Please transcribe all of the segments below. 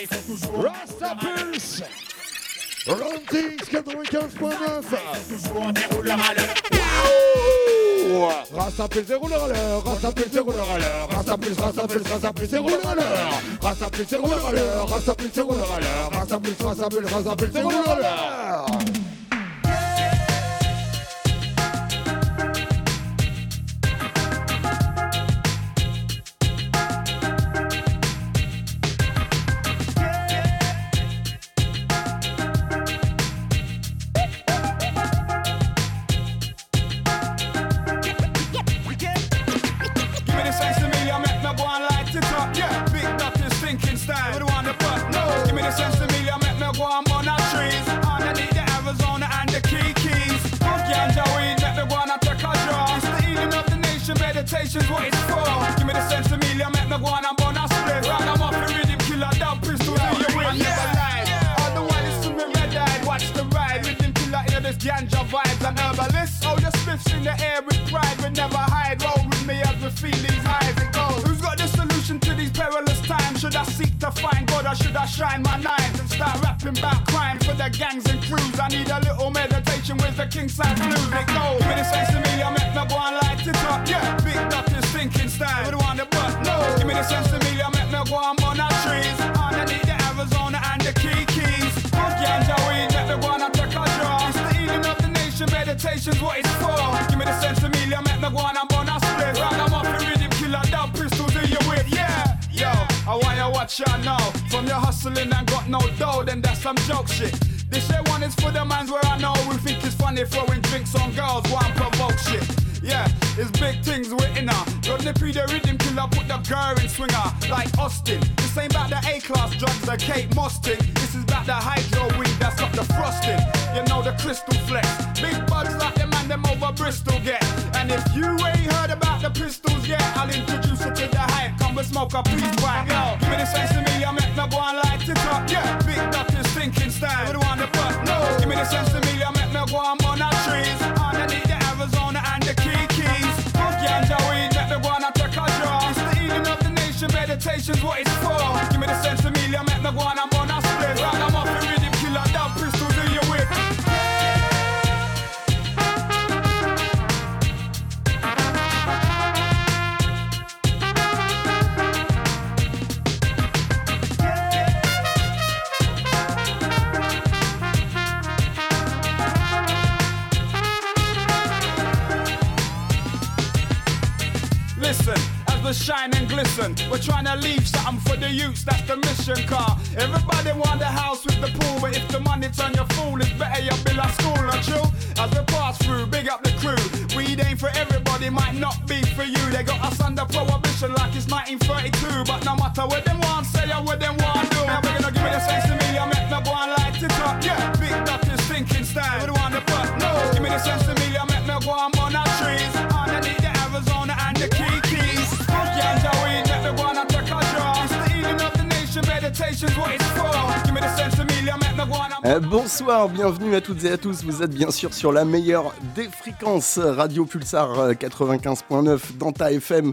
Rasta Pulse Roundings 95.9 Rasta Pulse roule à l'heure Rasta Pulse roule à l'heure Rasta Pulse, Rasta Pulse, Rasta Pulse roule à Rasta Pulse roule à Rasta Pulse roule à Rasta Pulse, Rasta Pulse, Rasta Pulse roule à à toutes et à tous, vous êtes bien sûr sur la meilleure des fréquences Radio Pulsar 95.9 dans ta FM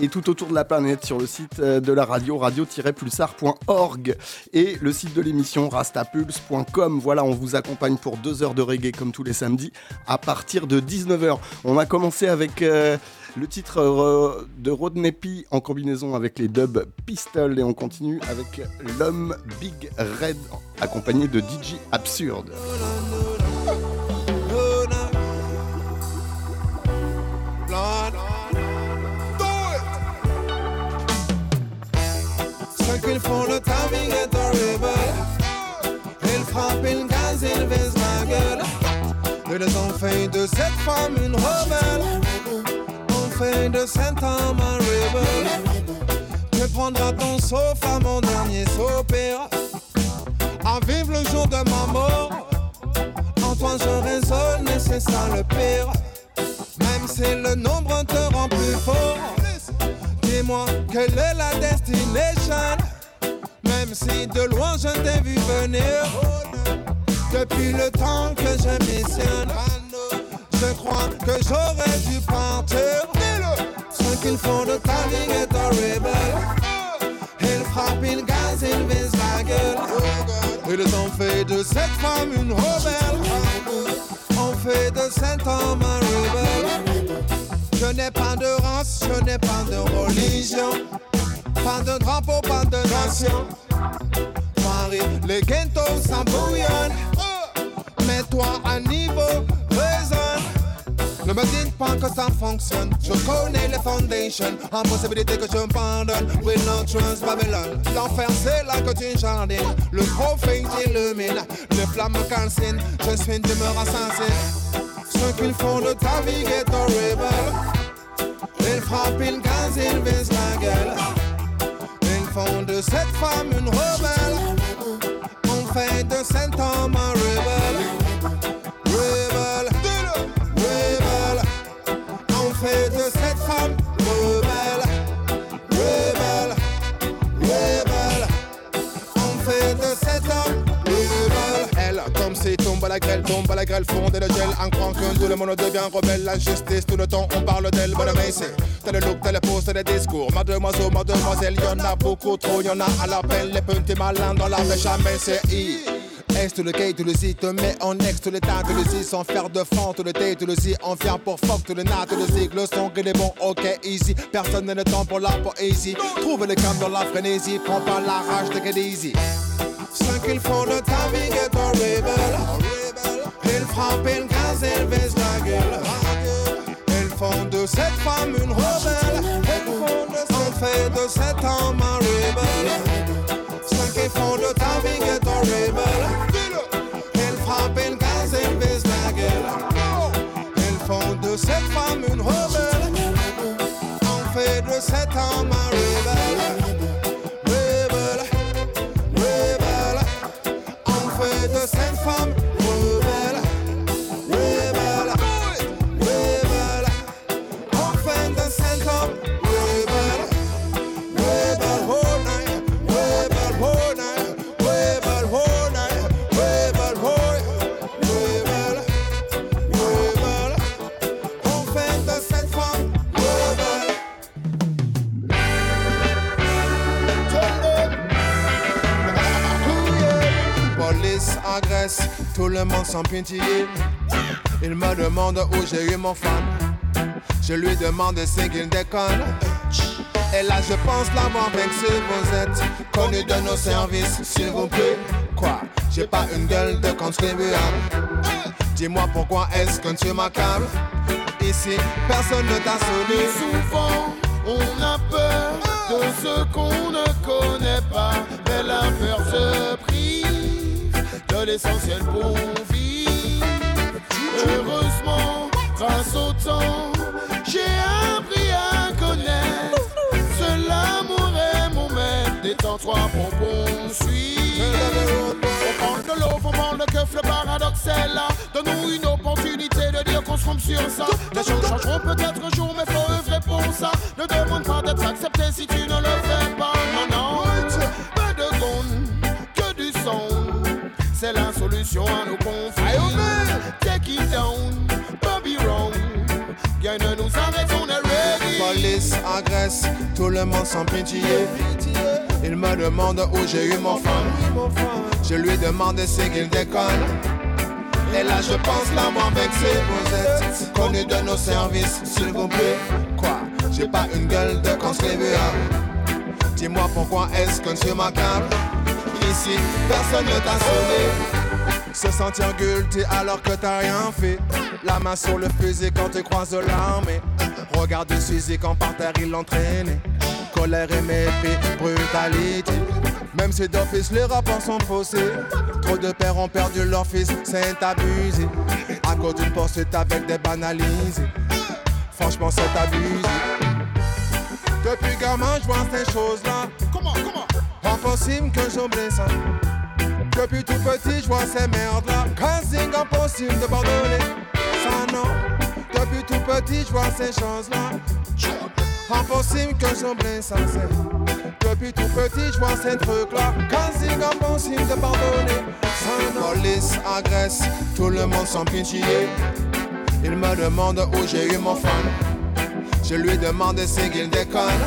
et tout autour de la planète sur le site euh, de la radio radio-pulsar.org et le site de l'émission rastapulse.com. Voilà, on vous accompagne pour deux heures de reggae comme tous les samedis à partir de 19h. On a commencé avec... Euh, le titre euh, de Rodneppy en combinaison avec les dubs Pistol et on continue avec l'homme Big Red accompagné de DJ Absurde. Ceux qui font le timing est horrible. Ils frappent, ils gazent, ils visent ma gueule. Ils ont fait de cette femme une rebelle fin de Saint-Anne, ma rebel. Tu prendras ton sauf à mon dernier sopéra. À vivre le jour de ma mort. En toi je raisonne et c'est ça le pire. Même si le nombre te rend plus fort. Dis-moi quelle est la destination? Même si de loin je t'ai vu venir. Depuis le temps que je missionne. Je crois que j'aurais dû partir qu'il font de ta vie est horrible. Ils frappent, il gaze, il vise la gueule. Ils ont fait de cette femme une rebelle. On fait de cet homme un rebelle. Je n'ai pas de race, je n'ai pas de religion. Pas de drapeau, pas de nation. Marie, les ghettos, ça bouillonne. Mets-toi à niveau, raisonne. Ne me dites pas que ça fonctionne. Je connais les foundations. Impossibilité que je me pardonne. Will not trust Babylon. L'enfer, c'est là que tu jardines. Le prophète illumine. Les flammes me calcinent. Je suis une demeure assassine. Ce qu'ils font de ta vie est horrible. Ils frappent, ils gazent, ils visent la gueule. Ils font de cette femme une rebelle. On fait de cet homme un. Rebelle, la grêle, tombe la grêle, fond et le gel. En croyant que tout le monde devient rebelle, la justice, tout le temps on parle d'elle. Bonne mais c'est T'as le look, t'as le pose, t'as le discours. Mademoiselle, mademoiselle, y'en a beaucoup trop, y'en a à l'appel. Les petits malins dans la pêche jamais c'est I. Est le gay, tout le Z, te mets en ex, tout le temps, tout le sans faire de fond, tout le T, tout le Z, on vient pour fuck, tout le nat, tout le le son, qu'il est bon, ok, easy. Personne n'a le temps pour la poésie. Trouve le calme dans la frénésie, prends pas la rage de get easy. Ce qu'ils font de ta vie est horrible. Frappent, gazent, ils visent la gueule. Ils font de cette femme une rebelle. On fait de cet homme un rebelle. Ce qu'ils font de ta vie est horrible. Ils frappent, ils gazent, ils visent la gueule. Ils font de cette femme une rebelle. On fait de cet homme un rebelle. Rebelle, rebelle. On fait de cette femme Police agresse, tout le monde sans pitié. Il me demande où j'ai eu mon fan. Je lui demande c'est qu'il déconne. Et là je pense l'avoir vexé. Vous êtes connu de nos services, s'il vous plaît. Quoi? J'ai pas une gueule de contribuable. Dis-moi pourquoi est-ce que tu m'accables Ici, personne ne t'a sonné. Souvent, on a peur de ce qu'on ne connaît pas, mais la peur se l'essentiel pour vivre. Heureusement, grâce au temps, j'ai appris à connaître. Ce l'amour est mon maître, détends-toi, bonbon, suis. On parle de l'eau, on parle de keuf, le paradoxe est là. Donne-nous une opportunité de dire qu'on se trompe sur ça. Les choses changeront peut-être un jour, mais faut œuvrer pour ça. Ne demande pas d'être accepté si tu ne le fais pas. La à nos conflits. Take it down, nous. Police agresse, tout le monde sans pitié. Il me demande où j'ai eu mon fan. Je lui demande c'est qu'il déconne. Et là je pense l'avoir vexé. Vous êtes connu de nos services, s'il vous plaît. Quoi? J'ai pas une gueule de contribuable. Dis-moi pourquoi est-ce que tu m'accable Ici, personne ne t'a sauvé. Se sentir guilty alors que t'as rien fait. La main sur le fusil quand tu croises l'armée. Regarde le fusil quand par terre il l'entraînait. Colère et mépris, brutalité. Même si d'office les rapports sont faussés. Trop de pères ont perdu leur fils, c'est abusé. À cause d'une poursuite avec des banalisés. Franchement, c'est abusé. Depuis gamin, je vois ces choses-là. Comment, comment Impossible que j'oublie ça. Depuis tout petit, je vois ces merdes-là. Casting impossible de pardonner. Ça non. Depuis tout petit, je vois ces choses-là. Impossible que j'oublie ça. c'est- Depuis tout petit, je vois ces trucs-là. Casting impossible de pardonner. Ça non. Police agresse, tout le monde sans pitié. Il me demande où j'ai eu mon fan. Je lui demande si qu'il déconne.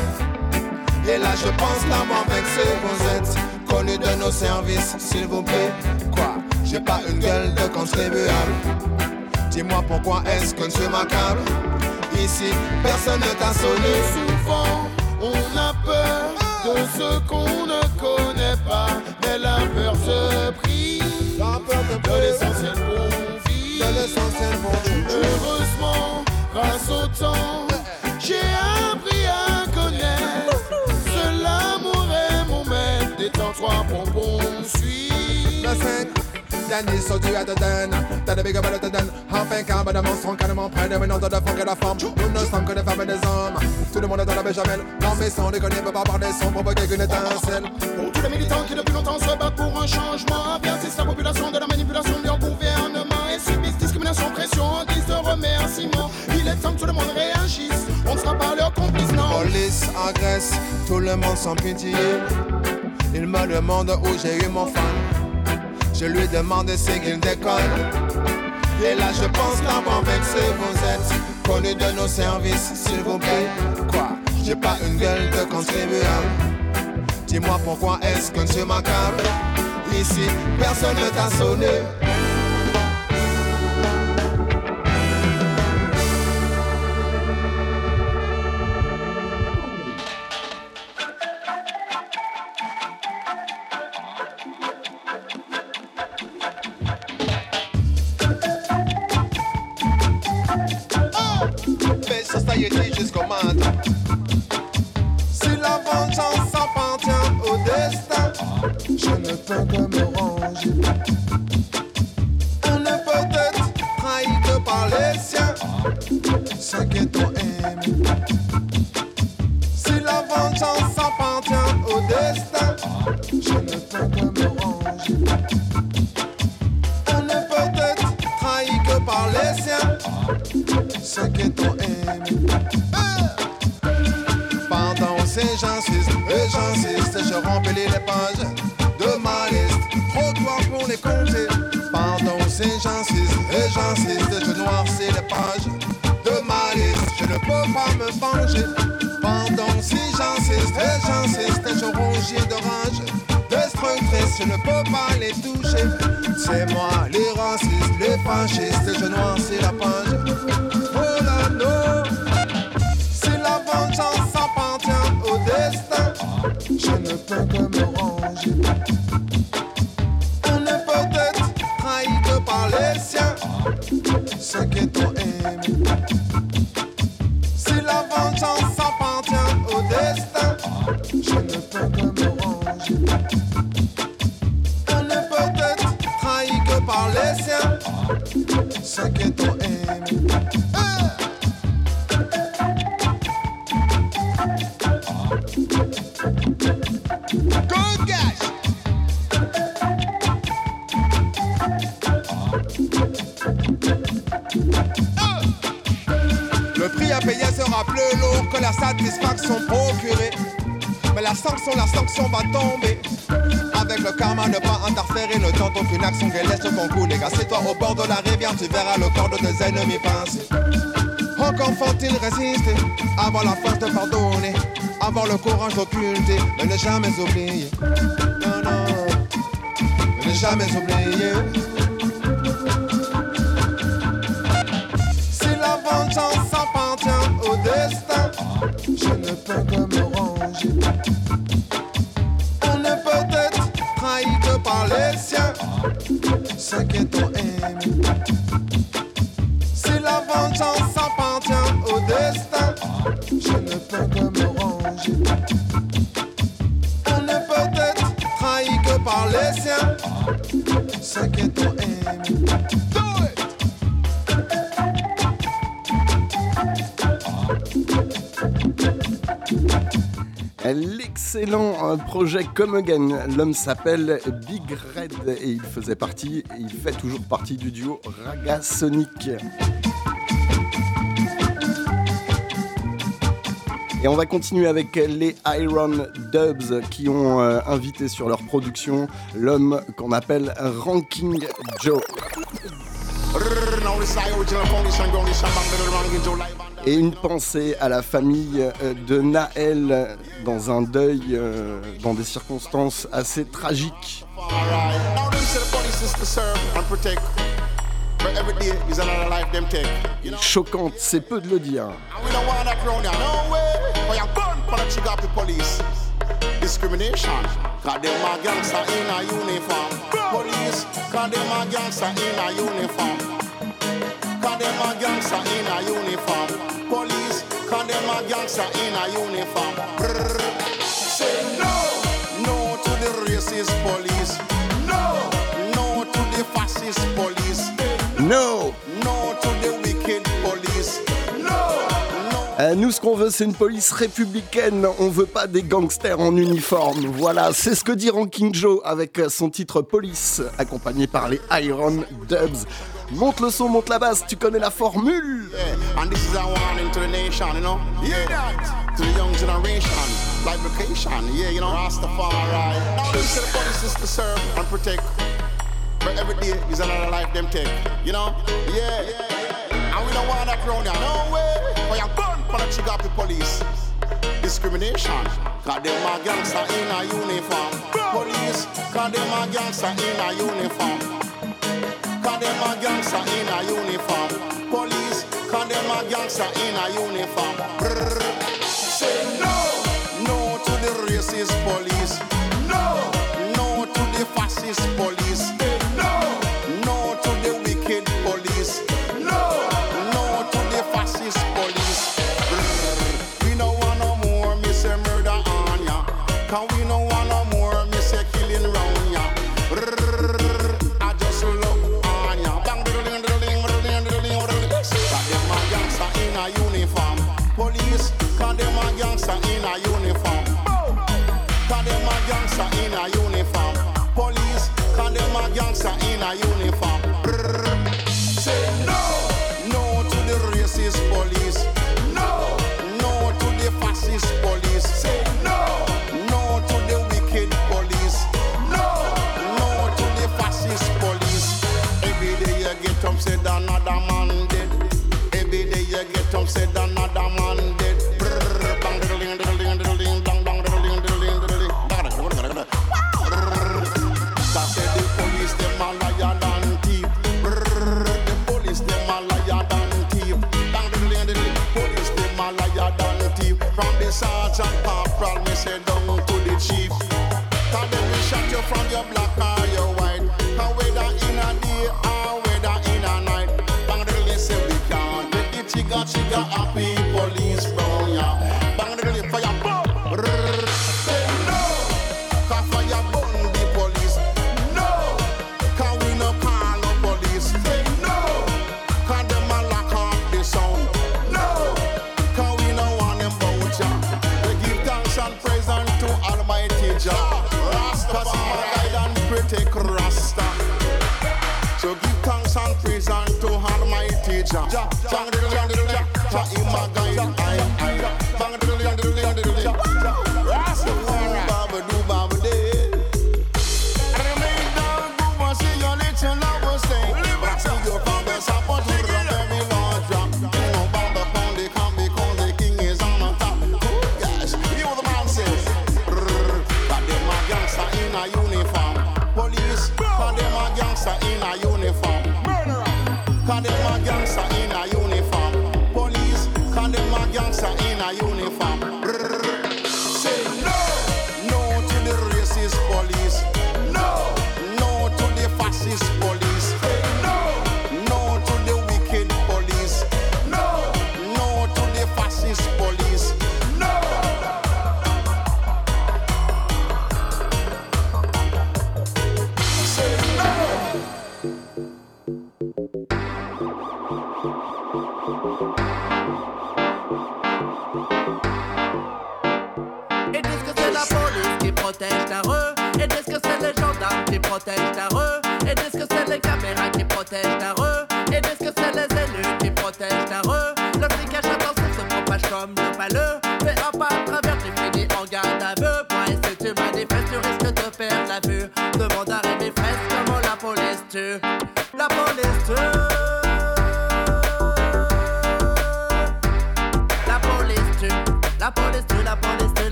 Et là je pense l'avoir vexé Vous êtes connu de nos services, s'il vous plaît. Quoi? J'ai pas une gueule de contribuable. Dis-moi pourquoi est-ce que tu m'accable Ici, personne ne t'a sonné. Souvent, on a peur de ce qu'on ne connaît pas, mais la peur se prie La peur de de l'essentiel De den, t'as de big about de den. Enfin, qu'un bon monstre, on carrément près de maintenant de fond que la forme. Nous ne sommes que des femmes et des hommes. Tout le monde est dans la béchamel. Non, mais sans déconner, peut pas parler sans provoquer qu'une étincelle. Pour tous les militants qui depuis longtemps se battent pour un changement, avertissent la population de la manipulation du gouvernement et subissent discrimination, pression en guise de remerciement. Il est temps que tout le monde réagisse. On ne sera pas leur complice, non. Police agresse, tout le monde sans pitié. Il me demande où j'ai eu mon fan. Je lui demande si qu'il déconne. Et là, je pense l'avoir vexé. Vous êtes connu de nos services, s'il vous plaît. Quoi? J'ai pas une gueule de contribuable. Dis-moi pourquoi est-ce que tu m'accables? Ici, personne ne t'a sonné. Encore faut-il résister Avoir la force de pardonner Avoir le courage d'occulter. Mais ne jamais oublier. Non, non. Ne jamais oublier Euh, projet Come Again. L'homme s'appelle Big Red et il faisait partie, et il fait toujours partie du duo Raga Sonic. Et on va continuer avec les Iron Dubs qui ont euh, invité sur leur production l'homme qu'on appelle Ranking Joe. Et une pensée à la famille euh, de Naël dans un deuil, euh, dans des circonstances assez tragiques. Choquante, c'est peu de le dire. discrimination. Cause them a in. Cause them a gangster in a uniform. Brrr. Say no, no to the racist police. No, no to the fascist police. No No to the Euh, Nous, ce qu'on veut, c'est une police républicaine. On veut pas des gangsters en uniforme. Voilà, c'est ce que dit Ranking Joe avec euh, son titre Police, accompagné par les Iron Dubs. Monte le son, monte la basse, tu connais la formule. Yeah, and this is a warning to the nation, you know? Hear that? To the young generation, like vacation, yeah, you know? Rastafari. Now this is the police is to serve and protect, but every day is another life them take, you know? Yeah, and we don't want that round here, no way. For your gun, for the trigger of the police. Discrimination, cause them a gangster in a uniform. Police, cause them a gangster in a uniform. Cause them a gangster in a uniform. Police, cause them a gangster in a uniform. Brrr. Say no, no to the racist police. No, no to the fascist police. Said another man dead. Brrr, bang, diddling, diddling, diddling, bang, bang, diddling, diddling, diddling. Said the police them a liar than thief. Brrr. The police them a liar than thief. Bang. From the sergeant Remain down, do what your little lover say. Rasta your father support you, drop every law drop. You know the pound they come because the king is on the top. Good guys, you says, but them a gangster in a uniform. Police, but them a gangster in a uniform.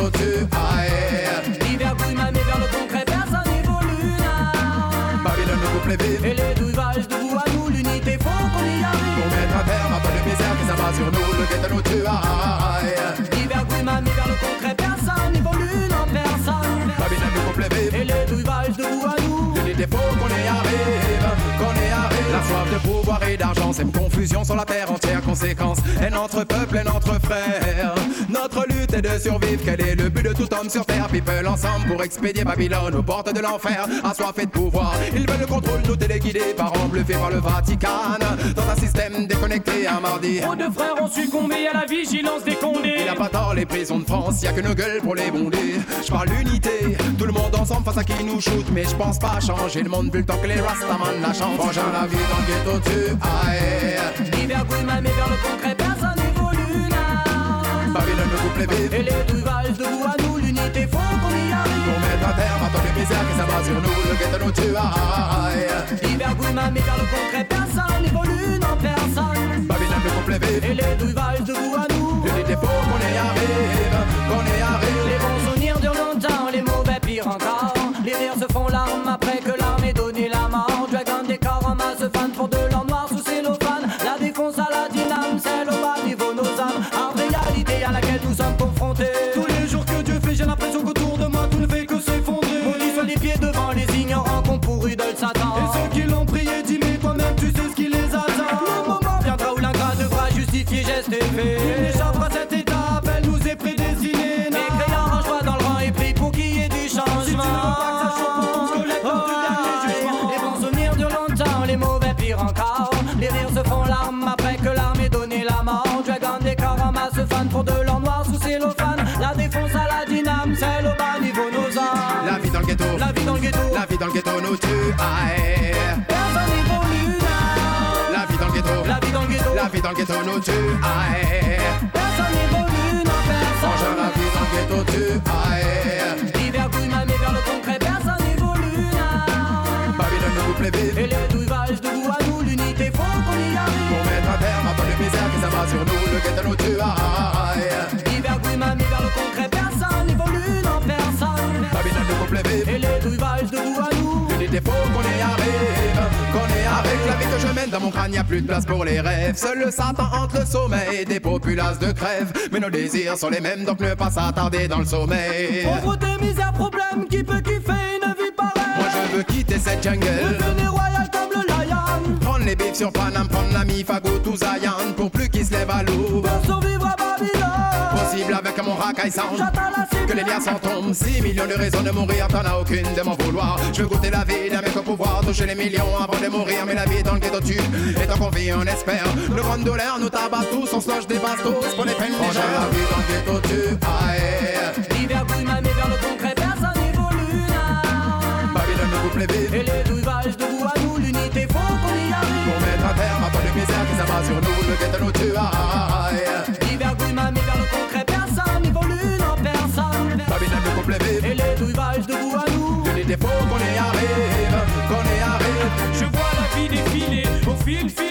Ghetto, tu ailles. L'hiver mais vers le concret, personne n'évolue là. Babylone nous coupe les vies. Et les douillages de vous à nous, l'unité, faut qu'on y arrive. Pour mettre un terme à pas de misère qui s'abat sur nous, le ghetto nous tue aïe. L'hiver bouille ma mais vers le concret, personne n'évolue, non personne. Babylone nous coupe les vies. Et les douillages de vous à nous. L'unité faut qu'on y arrive, qu'on y arrive. La soif de pouvoir et d'argent sème confusion sur la terre entière. Conséquence, et notre peuple et notre frère. De survivre. Quel est le but de tout homme sur terre? People ensemble pour expédier Babylone aux portes de l'enfer. Assoiffés de pouvoir, ils veulent le contrôle, nous téléguider par an bluffés par le Vatican. Dans un système déconnecté un mardi. Trop de frères ont succombé à la vigilance des condés. Il a pas tort les prisons de France, y a que nos gueules pour les bonder. Je parle l'unité, tout le monde ensemble face à qui nous shoot, mais je pense pas changer le monde vu le temps que les Rastaman la chantent. Frangin la vie dans le ghetto tu aïe. Vers le concret. Coupe les vies. Et les douillages de vous à nous, l'unité, faut qu'on y arrive. Pour mettre un terme à tant de misère qui s'abat sur nous, le ghetto nous tue. L'hiver bouille ma mais vers le concret, personne n'évolue, non personne. Babylone coupe les vies. Et les douillages de vous à nous. Dans le ghetto nous tue aïe. personne n'évolue là. La vie dans le ghetto, La vie dans le ghetto, la vie dans le ghetto nous tue aïe. personne n'évolue, non Frangin la personne. vie dans le ghetto tu aïe. L'hiver bouille ma mais vers le concret, personne n'évolue là. Babylone nous coupe les vies. Et les douillages de vous à nous, l'unité, faut qu'on y arrive. Pour mettre un terme à tant de misère qui s'abat sur nous, le le ghetto nous tue. aïe. L'unité faut qu'on y arrive, qu'on y arrive. La vie que je mène dans mon crâne, y a plus de place pour les rêves. Seul le Satan entre le sommeil des populaces de crève. Mais nos désirs sont les mêmes, donc ne pas s'attarder dans le sommeil. Pauvreté, misère, problème, qui peut kiffer une vie pareille? Moi je veux quitter cette jungle. Devenir royal comme le lion. Prendre les bifs sur Paname, prendre l'ami Fago tout Zayan pour plus qu'ils se lèvent à l'eau. Pour survivre avec mon racaille sound. La. Que les liens s'en tombent. 6 millions de raisons de mourir, t'en as aucune de m'en vouloir. Je veux goûter la vie d'un mec au pouvoir, toucher les millions avant de mourir. Mais la vie dans le ghetto tue. Et tant qu'on vit, on espère. Nos grandes douleurs nous tabassent tous, on se loge des bastos pour les peines légères. La vie dans le ghetto tue. Aïe. Hiver Guimami vers le concret, personne n'évolue. non. Babylone nous coupe les vies. Et les douillages de vous à nous, l'unité, faut qu'on y arrive. Pour mettre un terme à tant de misère qui s'abat sur nous, le ghetto nous tue. Aïe. Faut qu'on y arrive, qu'on y arrive. Je vois la vie défiler au fil, fil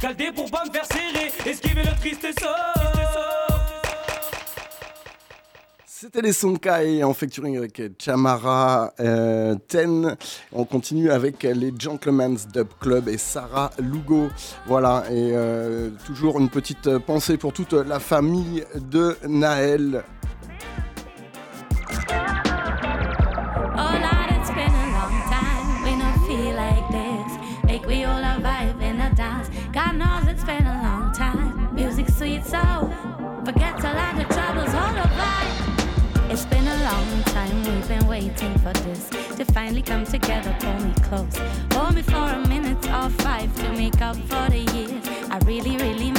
calder pour pas me faire serrer. Esquiver le triste sort. C'était les Sonkai en featuring avec Chamara euh, Ten. On continue avec les Gentleman's Dub Club et Sarah Lugo. Voilà, et euh, toujours une petite pensée pour toute la famille de Naël. Time. We've been waiting for this to finally come together. Pull me close. Hold me for a minute or five to make up for the years. I really, really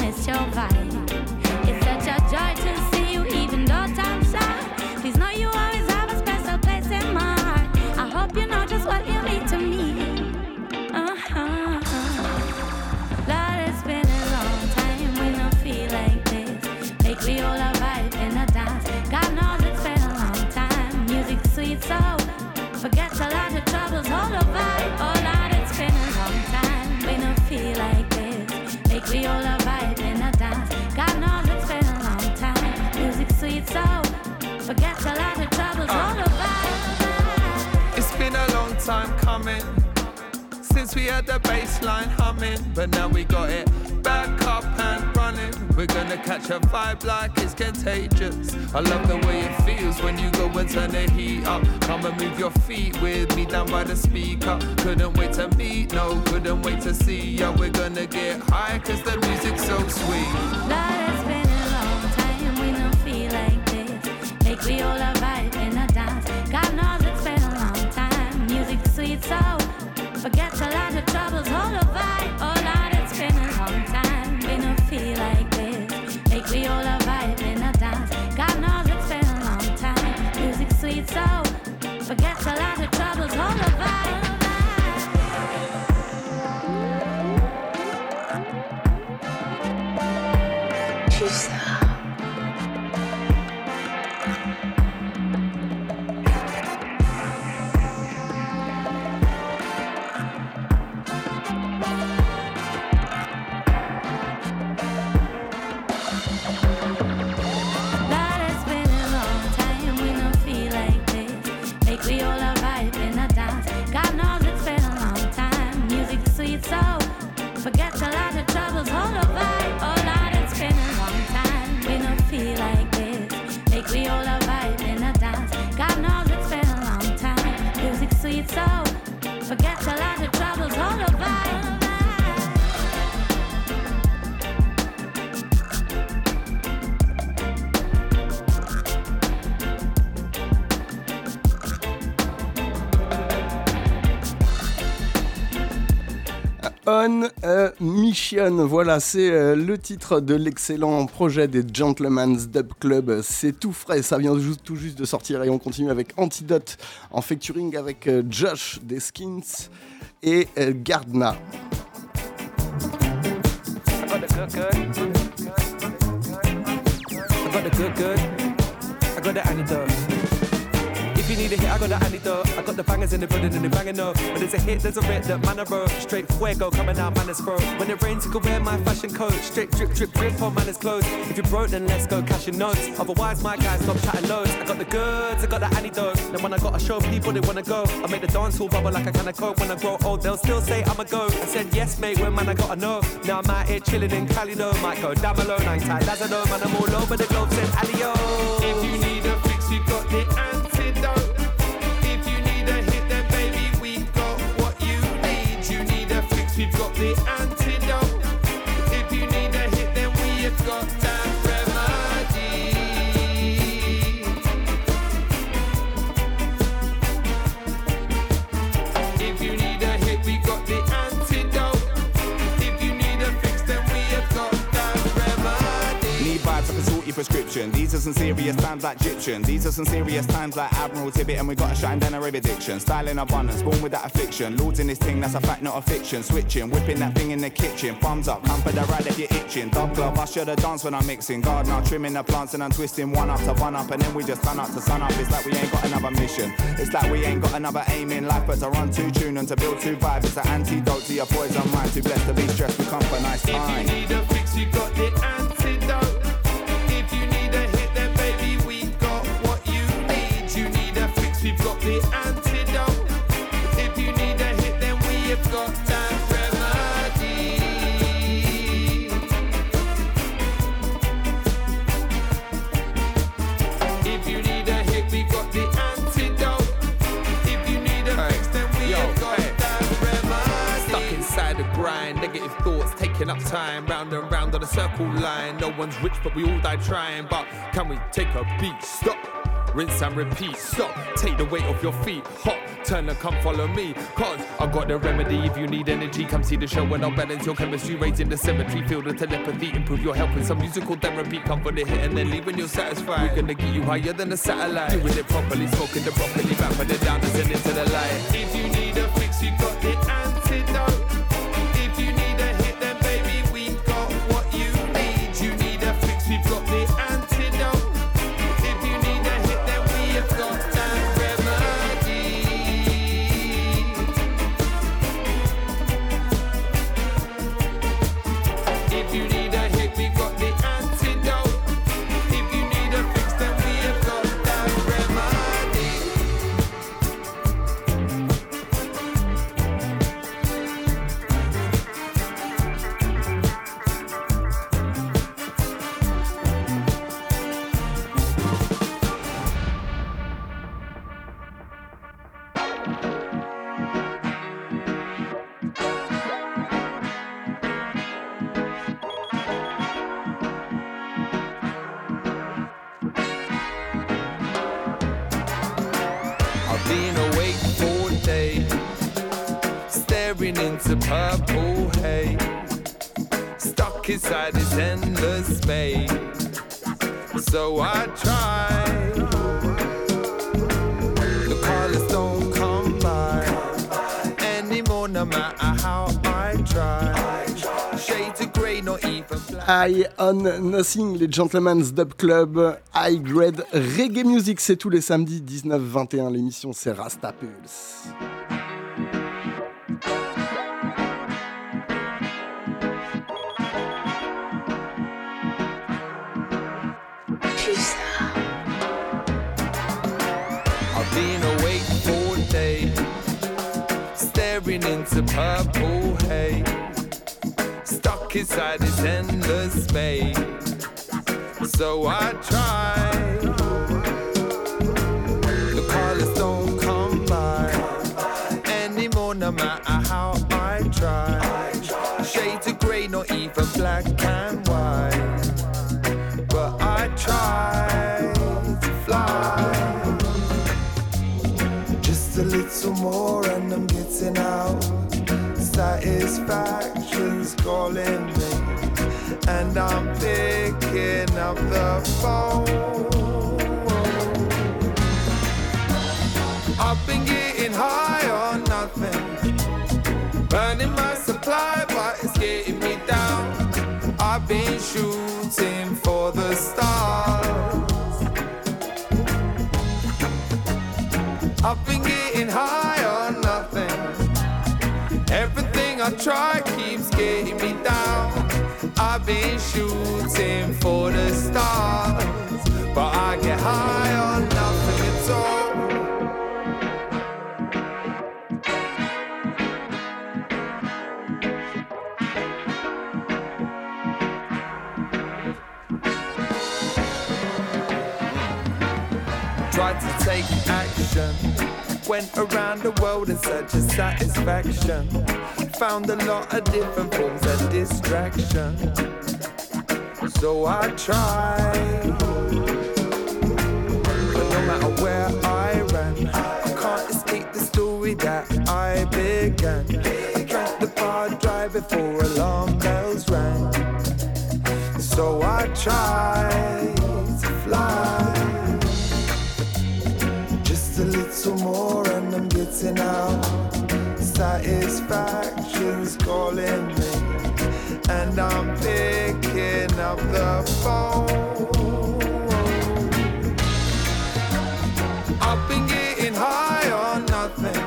a lot of troubles. Hold a vibe. It's been a long time coming since we had the bass line humming, but now we got it back up and running. We're gonna catch a vibe like it's contagious. I love the way it feels when you go and turn the heat up. Come and move your feet with me down by the speaker. Couldn't wait to meet, no, couldn't wait to see ya. We're gonna get high cause the music's so sweet. We all a vibe and a dance. God knows it's been a long time. Music sweet so forget a lot of troubles. Hold a vibe. A Mission. Voilà, c'est euh, le titre de l'excellent projet des Gentleman's Dub Club. C'est tout frais, ça vient tout juste de sortir et on continue avec Antidote en featuring avec euh, Josh des Skins et euh, Gardna. I got the antidote. You need a hit, I got the antidote. I got the bangers in the building and the banging up. When there's a hit, there's a rip that man I wrote. Straight fuego coming out man is throat. When it rains, you can wear my fashion coat. Straight drip, drip, drip on man is clothes. If you're broke, then let's go cash your notes. Otherwise, my guys stop chatting loads. I got the goods, I got the antidote. Then when I gotta show people they wanna go, I make the dance hall bubble like a can of coke. When I grow old, they'll still say I'm a go. I said yes, mate, when man I gotta know. Now I'm out here chilling in Cali, no. Might go down below, nine tight, I know, man, I'm all over the globe, said Alio. If you need a fix, we got the antidote. Got the antidote. If you need a hit, then we have got prescription. These are some serious times like Egyptian. These are some serious times like Admiral Tibbet, and we gotta shine down a our addiction. Style in abundance, born with that affliction. Lords in this thing, that's a fact, not a fiction. Switching, whipping that thing in the kitchen. Thumbs up, come for the ride if you're itching. Dub glove, I should have danced when I'm mixing. Gardener, trimming the plants and I'm twisting one up to one up, and then we just turn up to sun up. It's like we ain't got another mission. It's like we ain't got another aim in life, but to run two tune and to build two vibes. It's an antidote to your poison mind. Too blessed to be stressed, we come for nice If time. you need a fix, we got the antidote. We've got the antidote. If you need a hit, then we have got that remedy. If you need a hit, we got the antidote. If you need a fix, then we have got that remedy. Stuck inside the grind, negative thoughts taking up time, round and round on a circle line. No one's rich, but we all die trying. But can we take a beat? Stop. Rinse and repeat, stop, take the weight off your feet, hop, turn and come follow me. Cause I've got the remedy if you need energy. Come see the show when I'll balance your chemistry, raising the symmetry, feel the telepathy, improve your health with some musical therapy. Come for the hit and then leave when you're satisfied. We're gonna get you higher than a satellite. Doing it properly, smoking the broccoli, for the down and send into the light. If you need into purple haze, stuck inside this endless space. So I try. The colors don't come by anymore, no matter how I try. Shades of grey, not even. I on Nothing, les Gentleman's Dub Club, High Grade Reggae Music, c'est tous les samedis 19-21. L'émission c'est Rasta Pulse. Staring into purple haze, stuck inside this endless space. So I try. Calling me, and I'm picking up the phone. I've been getting high on nothing, burning my supply, but it's getting me down. I've been shooting for the stars. I've been getting high on nothing. Everything I try Been shooting for the stars, but I get high on nothing at all. Went around the world in search of satisfaction. Found a lot of different forms of distraction. So I tried. But no matter where I ran, I can't escape the story that I began. I the bar dry before alarm bells rang. So I tried to fly. A little more and I'm getting out. Satisfaction's calling me, and I'm picking up the phone. I've been getting high on nothing,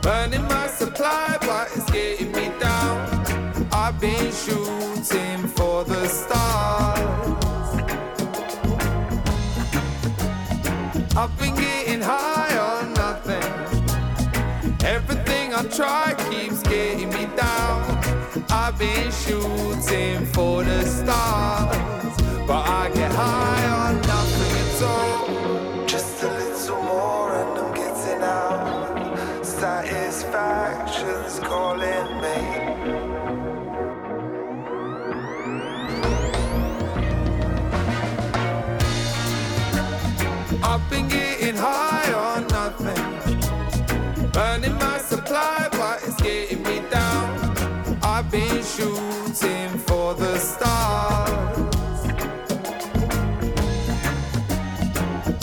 burning my supply, but it's getting me down. I've been shooting for the stars. Been shooting for the stars, but I get high on nothing at all. Just a little more and I'm getting out. Satisfaction's calling me.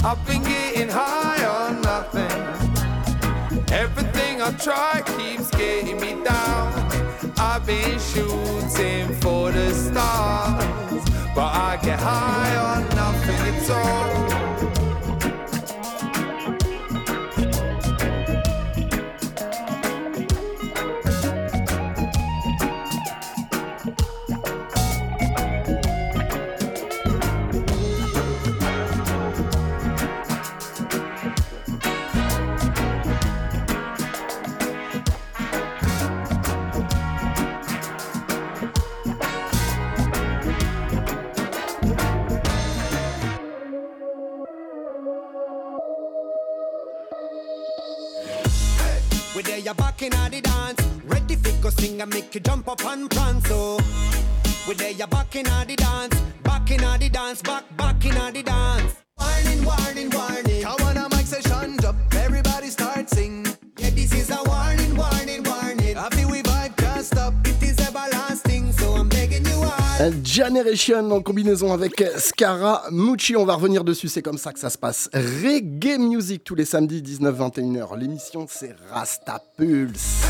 I've been getting high on nothing. Everything I try keeps getting me down. I've been shooting for the stars, but I get high on nothing at all. Up and prance. So we there you back in the dance, back in the dance, back back in the dance. Warning, warning, warning. Come on, a mic session drop, everybody start sing. Yeah, this is a warning, warning, warning. I feel we vibe can't stop. It is everlasting, so I'm begging you all. Generation en combinaison avec Scara Mucci. On va revenir dessus, c'est comme ça que ça se passe. Reggae Music tous les samedis 19-21h. L'émission c'est Rasta Pulse.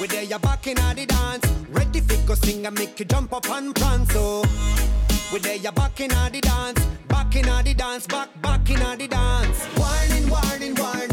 We there you back in the dance, ready fi go sing and make you jump up and prance. Oh. So we there you back in the dance, back in the dance, back back in the dance. Warning, warning, warning.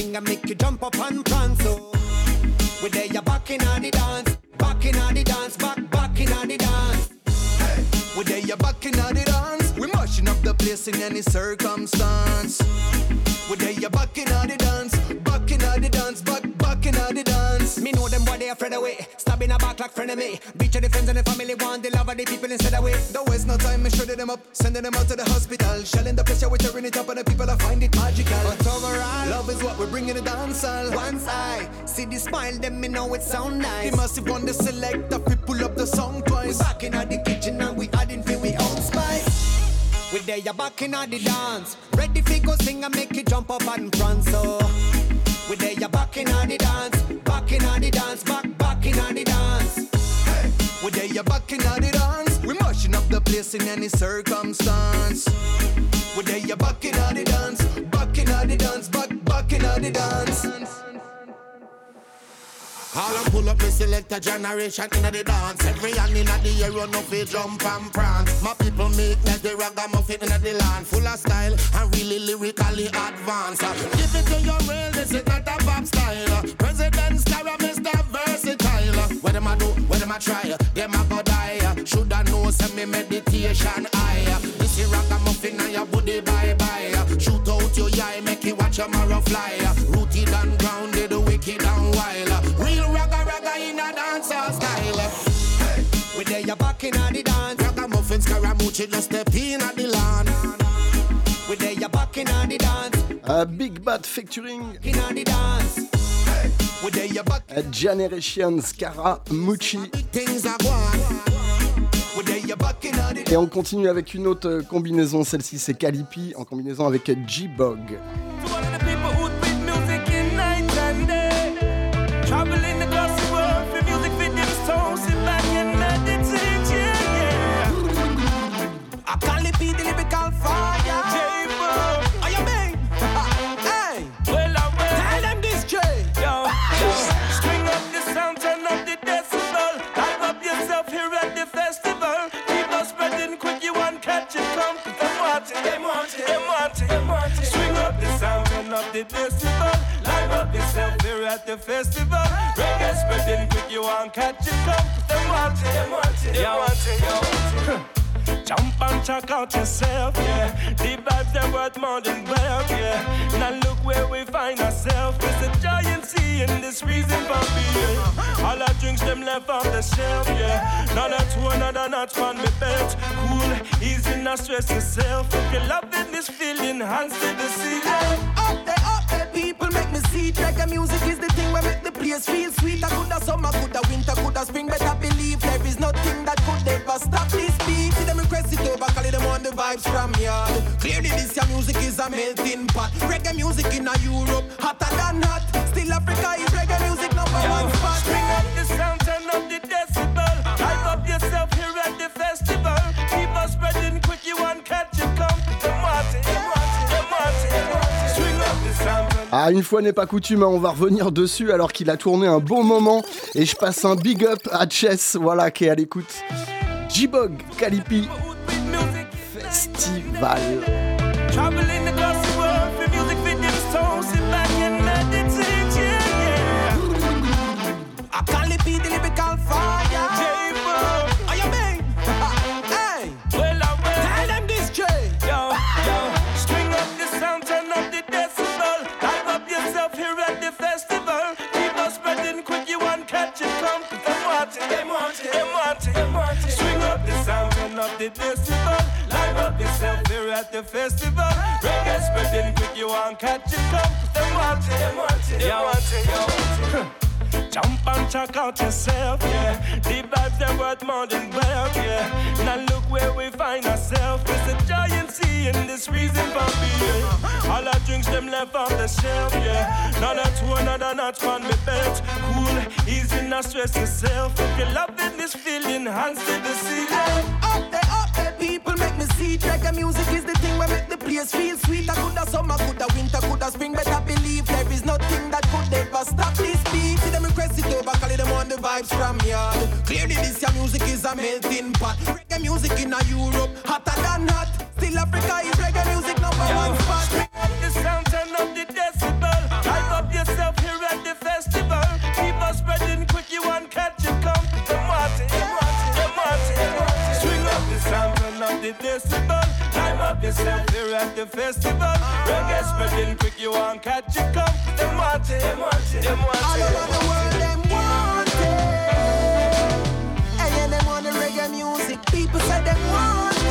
Fi and make you jump up and prance. Oh. So we there you back in the dance, back in the dance, back back in the dance. Hey, We there you back in the dance. We mashing up the place in any circumstance. We there you back in the dance, back in the dance, back back the dance. Me know them boy they afraid away. Stabbing a back like friend of me. Beach of the friends and the family want the love of the people instead of way. Don't waste no time, me shredding them up, sending them out to the hospital. Shelling the pressure, yeah, we tearing it up, and the people I find it magical. But overall, love is what we bring in the dance hall. Once I see the smile, then me know it sound nice. The massive one, the selector, we pull up the song twice. We back in the kitchen and we adding for we own spice. We there, you back in the dance. Ready for go sing and make it jump up and prance. Oh. So we there, you back in the dance. Back in the dance, back, back in the dance. Hey, we there, you back in the dance. We mashing up the place in any circumstance. We there, you back in the dance. Back in the dance, back, back in the dance. All I pull up me select a generation in the dance. Every hand in the air run up a jump and prance. My people make like the ragamuffin in the land. Full of style and really lyrically advanced. Uh, give it to your real, this is not a pop style. Uh, President Star, Mr. Versatile. Uh, what them I do, what them I try, them I go die. Should I know, send me meditation high. This is ragamuffin and your body bye bye. Shoot out your eye, make it watch your marrow fly. We there, you back in the dance. Ragamuffin, Scaramucci, just step in at the lawn. We there, you back in the dance. Un Big Bad featuring In the dance. A Generation Scaramucci. Things are gone. Et on continue avec une autre combinaison, celle-ci c'est Calipi en combinaison avec G-Bog. The decibel. Live up yourself here at the festival. Reggae spreading quick, you want catch it, come. Them want it, them want it, them want it, them want it. Jump and check out yourself, yeah. The vibes they're worth more than wealth, yeah. Now look where we find ourselves. There's a giant sea in this reason for being. All our drinks them left off the shelf, yeah. None at two, another not one me belt. Cool, easy, not stress yourself. If you're loving this feeling, hands to the ceiling. Up there, up see. Reggae music is the thing where make the place feel sweet. I coulda summer, coulda winter, coulda spring. Better believe there is nothing that could ever stop this beat. See them request it over, call them on the vibes from yard. Clearly this your music is a melting pot. Reggae music in a Europe, hotter than hot. Still Africa is reggae music number one spot. Ah, une fois n'est pas coutume, hein, on va revenir dessus alors qu'il a tourné un bon moment. Et je passe un big up à Chess, voilà, qui est à l'écoute. G-Bog, Calipi, Festival. The decibel. Live up yourself here at the festival. Reggae spreading quick, you want catch it, come. Them want it, them want it, them want it, them want it. Jump and check out yourself, yeah. The vibes they're worth more than wealth, yeah. Now look where we find ourselves. It's a giant sea in this reason for being. All our drinks them left off the shelf, yeah. None at two, another not on me belt. Cool, easy, not stress yourself. If you're loving this feeling, hands to the ceiling. Up there, up there, people make me see. Reggae music is the thing where make the place feel sweet. I coulda summer, coulda winter, coulda spring. Better believe there is nothing that could ever stop this beat. Request it over, call them on the vibes from yard. Clearly this your music is a melting pot. Reggae music in a Europe, hotter than hot. Still Africa is reggae music number one spot. The sound, turn up the the decibel. Hype up yourself here at the festival. Reggae spreading quick, you want catch it come. Them want it, them want it, them want it. All over the world, them want it. Hey, yeah, them want the reggae music. People say them want it.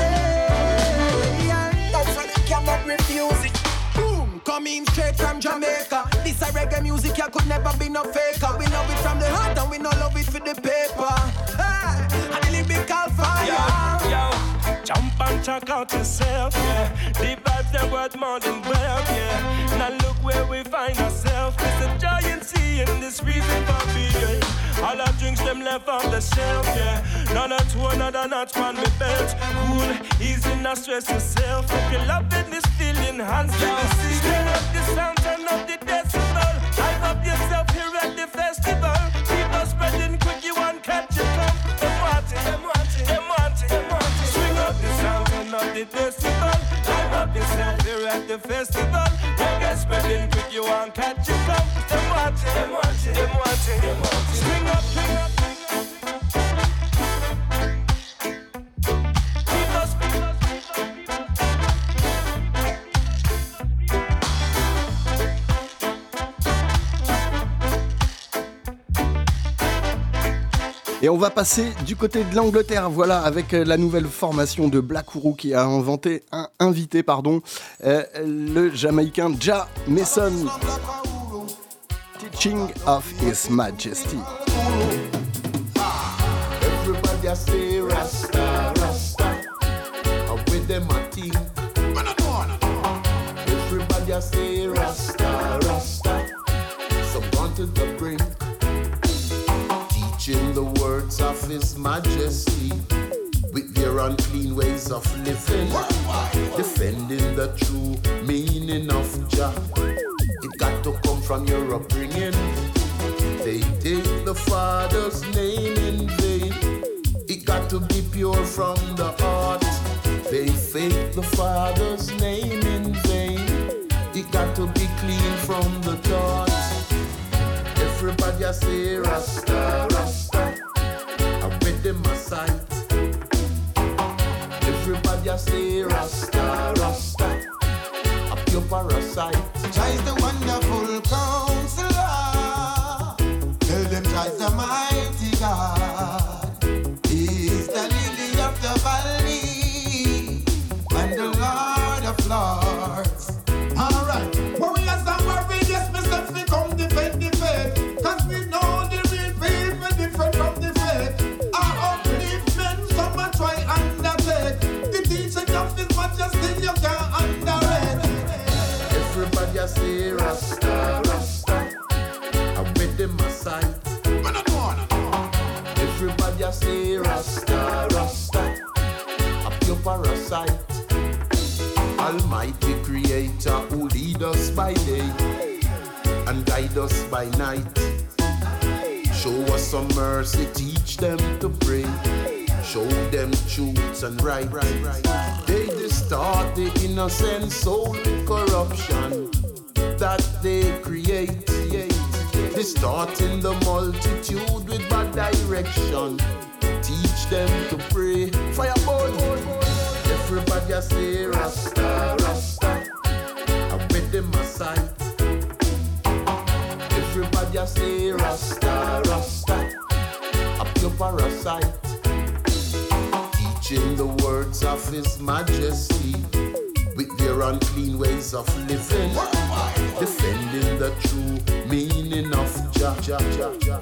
Yeah, that's why they cannot refuse it. Boom, coming straight from Jamaica. This a reggae music, you could never be no faker. We love it from the heart and we no love it for the paper. Hey, and the lyrical fire. Yo, yo, jump and check out yourself, yeah. The vibes they're worth more than wealth, yeah. Now look where we find ourselves. It's a giant sea in this reason for being. All our drinks them left on the shelf, yeah. None of two, another notch on me belt. Cool, easy, not stress yourself. If you love it, this feeling, hands sea. Turn up the sound, turn up the decibel. Hype up yourself here at the sound of the festival. Light up the sound here at the festival. Reggae spreading quick, you won't catch it up. Them watching, them watching, them watching. String up, Swing up, swing up. Et on va passer du côté de l'Angleterre, voilà, avec euh, la nouvelle formation de Black Uhuru qui a inventé, un, invité pardon, euh, le Jamaïcain Ja Mason, Teaching of His Majesty. Everybody His Majesty. With their unclean ways of living. Defending the true meaning of Jah. It got to come from your upbringing. They take the Father's name in vain. It got to be pure from the heart. They fake the Father's name in vain. It got to be clean from the thought. Everybody say Rasta, Rasta. A say Rasta, Rasta. A pure parasite. The say Rasta, Rasta. I with them a sight. Everybody a say Rasta, Rasta. A pure parasite. Almighty Creator who lead us by day and guide us by night. Show us some mercy, teach them to pray. Show them truth and right. They distort the innocent soul with corruption that they create. Distorting the multitude with bad direction. Teach them to pray. Fireball. Everybody a say Rasta, Rasta. I with them a sight. Everybody a say Rasta, Rasta. A pure parasite. Teaching the words of His Majesty with their unclean ways of living. Defending the true meaning of Jah.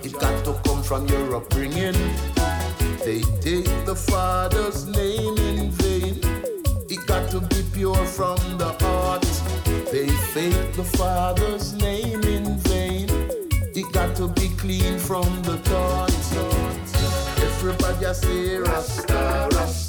It got to come from your upbringing. They take the Father's name in vain. It got to be pure from the heart. They fake the Father's name in vain. It got to be clean from the thought. Everybody say Rasta, Rasta.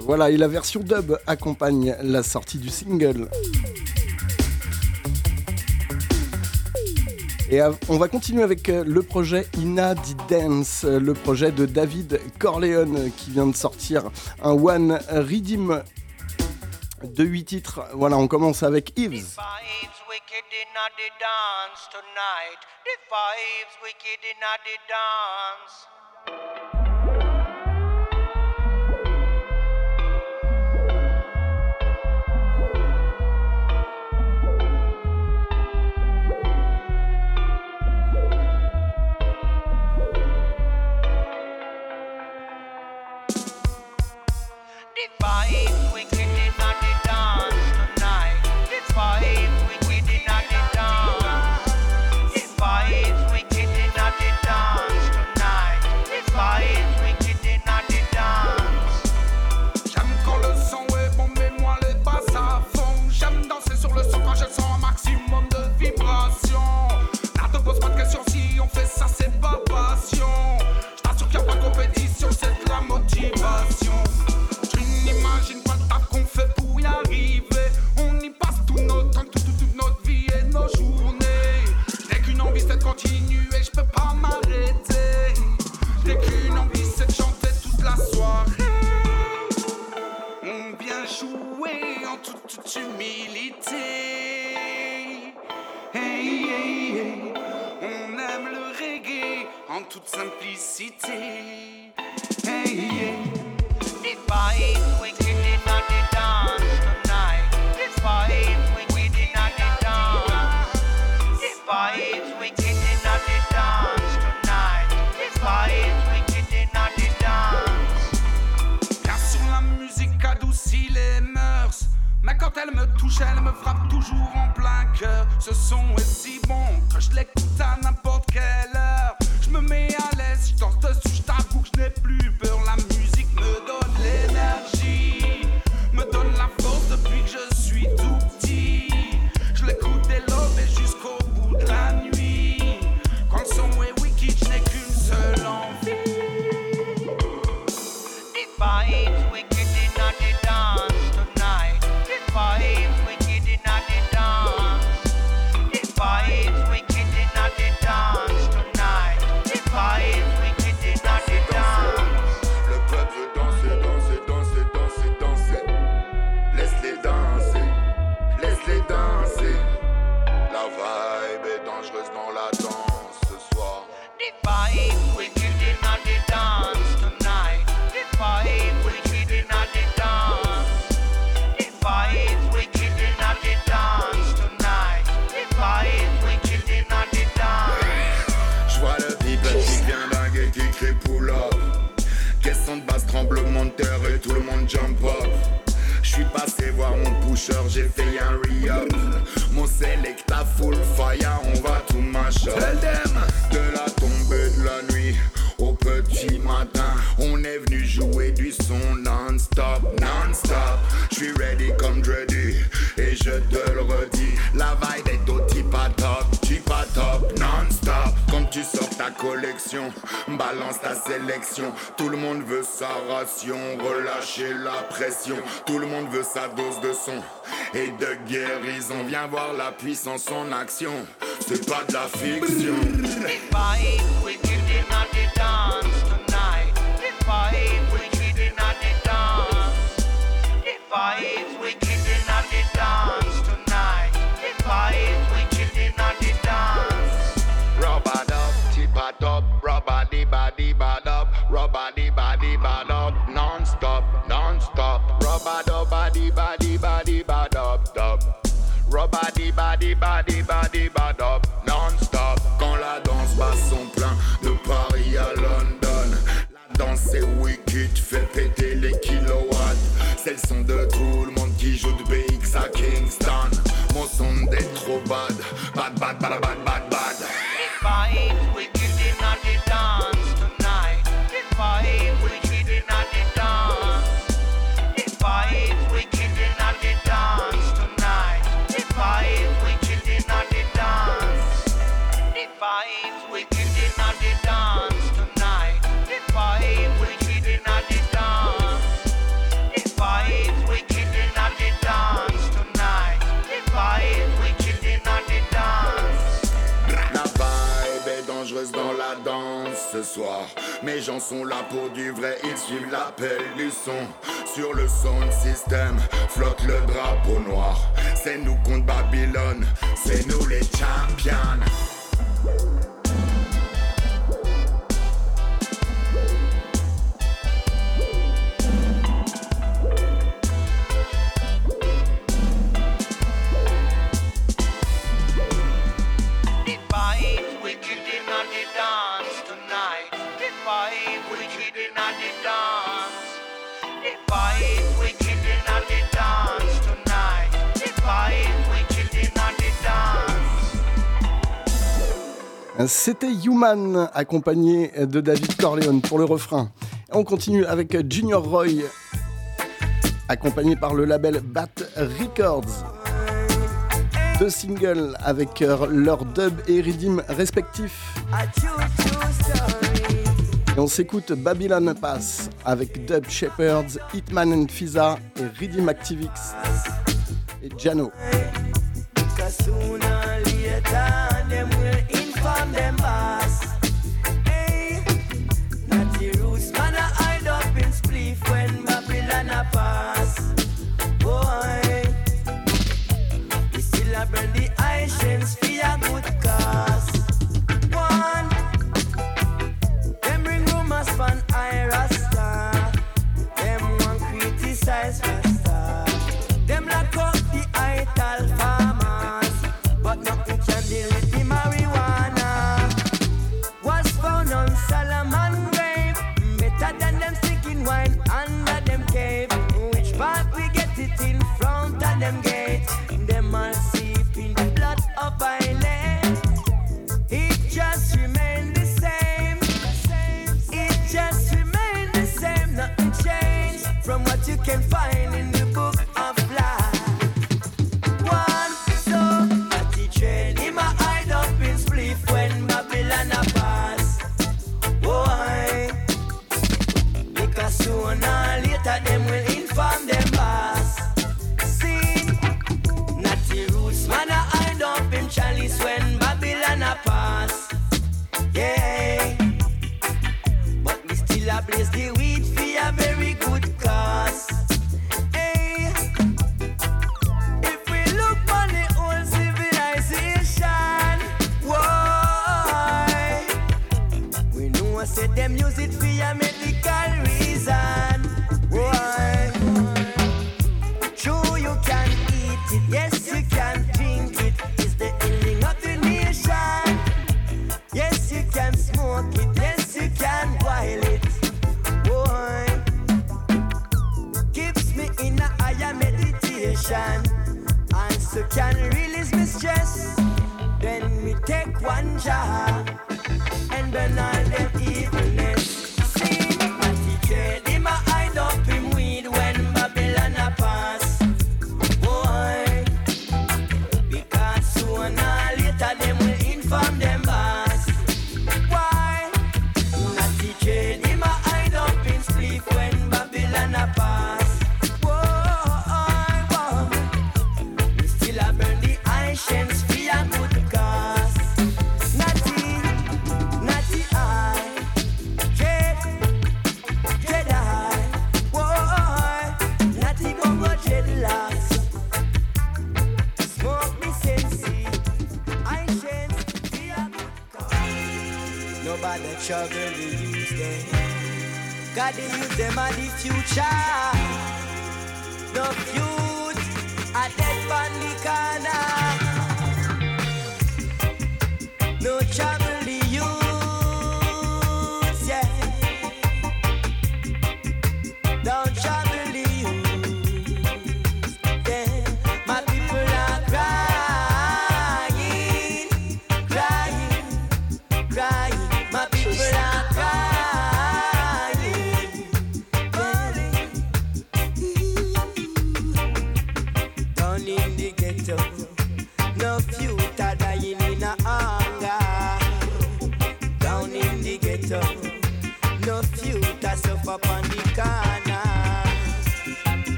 Voilà, et la version dub accompagne la sortie du single. Et on va continuer avec euh, le projet Ina Di Dance, euh, le projet de David Corleone qui vient de sortir un One Redeem de 8 titres. Voilà, on commence avec dance. Toute simplicité. Hey, hey. The vibes wicked in the dance tonight. The vibes wicked in the dance. The vibes wicked in the dance tonight. The vibes wicked in the dance. Bien sûr, la musique adoucit les mœurs. Mais quand elle me touche, elle me frappe toujours en plein cœur. Ce son est si bon que je l'écoute à n'importe quelle heure. for me. I j'ai fait un re-up. Mon selecta full fire, on va tout mash up. De la tombée de la nuit au petit matin, on est venu jouer du son non-stop, non-stop. Je suis ready comme ready et je te le redis. La vibe est au tip top, tip top, non-stop. Collection, balance ta sélection. Tout le monde veut sa ration, relâcher la pression. Tout le monde veut sa dose de son et de guérison. Viens voir la puissance en action, c'est pas de la fiction. bada bada gens sont là pour du vrai, ils suivent l'appel du son. Sur le sound system, flotte le drapeau noir. C'est nous contre Babylone, c'est nous les champions. C'était Human, accompagné de David Corleone pour le refrain. On continue avec Junior Roy, accompagné par le label Bat Records. Deux singles avec euh, leurs dub et redeem respectifs. Et on s'écoute Babylon Pass avec Dub Shepherds, Hitman and Fiza et Redeem Activix et Jano.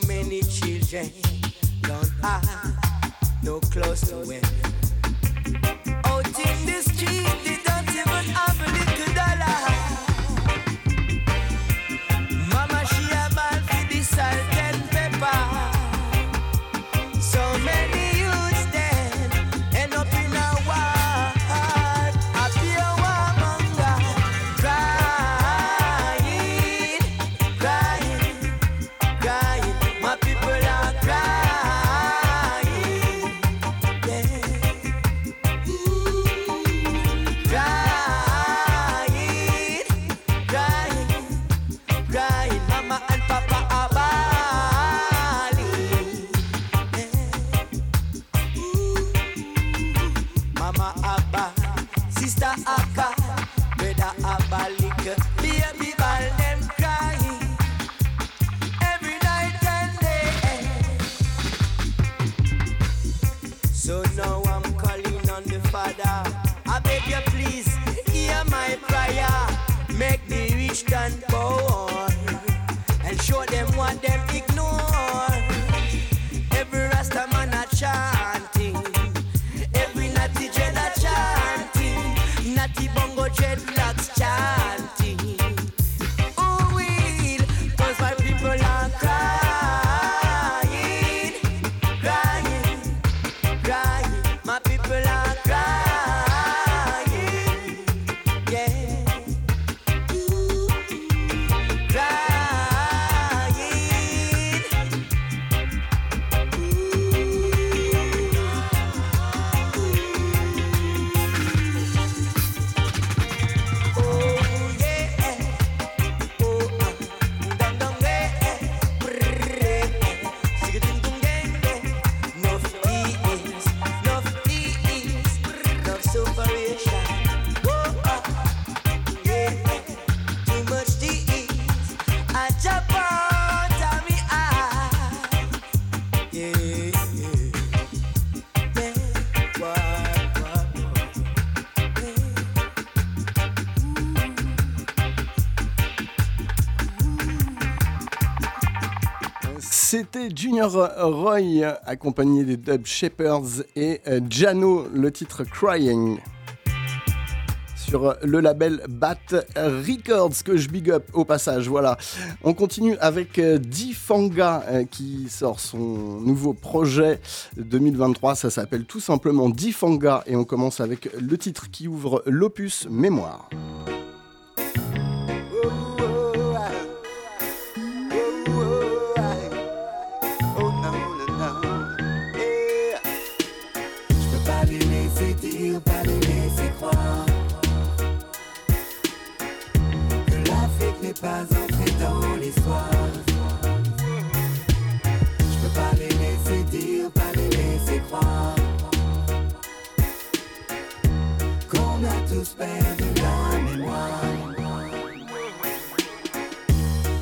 So many children don't have ah, no clothes to wear. Out oh, in the street, Junior Roy accompagné des Dub Shepherds et euh, Jano, le titre Crying. Sur le label Bat Records que je big up au passage. Voilà. On continue avec euh, Difanga euh, qui sort son nouveau projet 2023. Ça s'appelle tout simplement Difanga et on commence avec le titre qui ouvre l'opus Mémoire.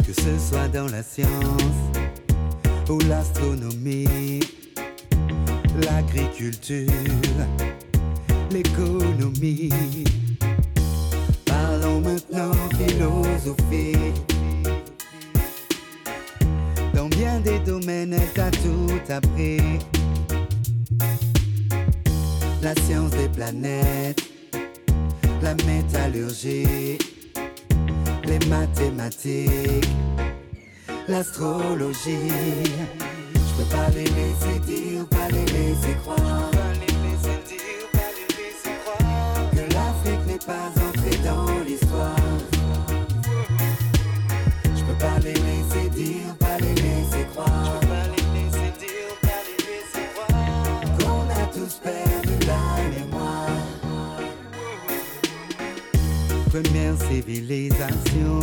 Que ce soit dans la science ou l'astronomie l'agriculture, l'économie. Parlons maintenant philosophie. Dans bien des domaines, elle t'a tout appris. La science des planètes, la métallurgie, les mathématiques, l'astrologie. Je peux pas les laisser dire, pas les laisser croire. Que l'Afrique n'est pas entrée dans l'histoire. Première civilisation,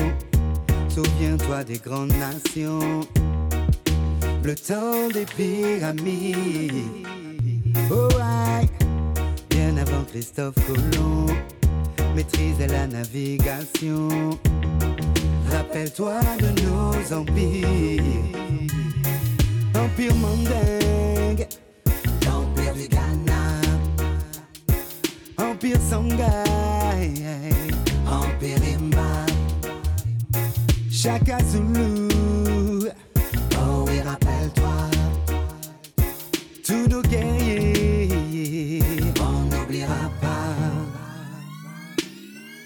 souviens-toi des grandes nations le temps des pyramides. Oh, ouais. Bien avant Christophe Colomb maîtrisait la navigation. Rappelle-toi de nos empires. Empire mandingue, l'empire du Ghana, empire en périmba. Zulu. Oh oui, rappelle-toi. Tous nos guerriers. On n'oubliera pas.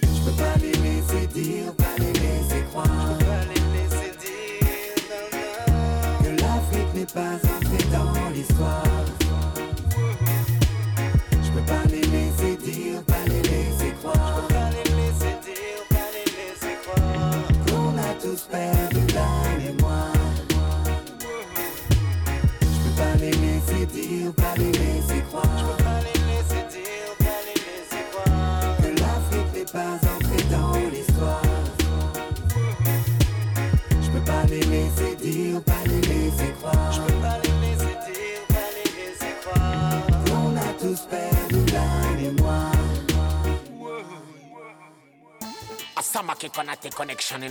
Je peux pas les laisser dire, pas les laisser croire. Je peux pas les laisser dire. Que l'Afrique n'est pas Perdu la mémoire. Je peux pas les laisser dire, pas les laisser croire. Que l'Afrique n'est pas entrée dans l'histoire. Je peux pas les laisser dire, pas les laisser croire. Je peux pas les laisser dire, pas les laisser croire. A tous perdu la mémoire. Asamake Konate connection.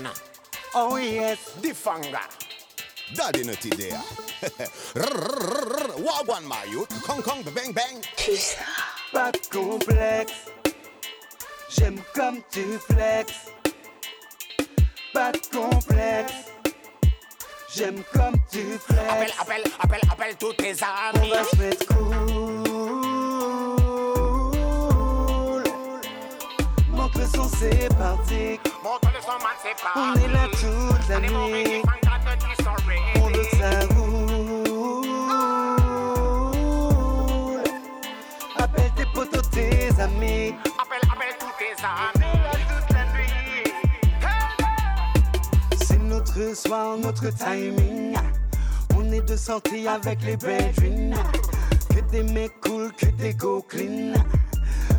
Oh yes, Difanga. Daddy Nutty there. Wagwan my youth. Kong kong bang bang. Pas de complexe, j'aime comme tu flexes. Pas de complexe, j'aime comme tu flexes. Appelle, appelle, appelle, appelle tous tes On amis. va se mettre cool. C'est parti. On est là toute la nuit. On veut que ça roule. Appelle tes potos, tes amis. Appelle, appelle tous tes amis. C'est notre soir, notre timing. On est de santé avec les bedrooms. Que des mecs cool, que des go clean.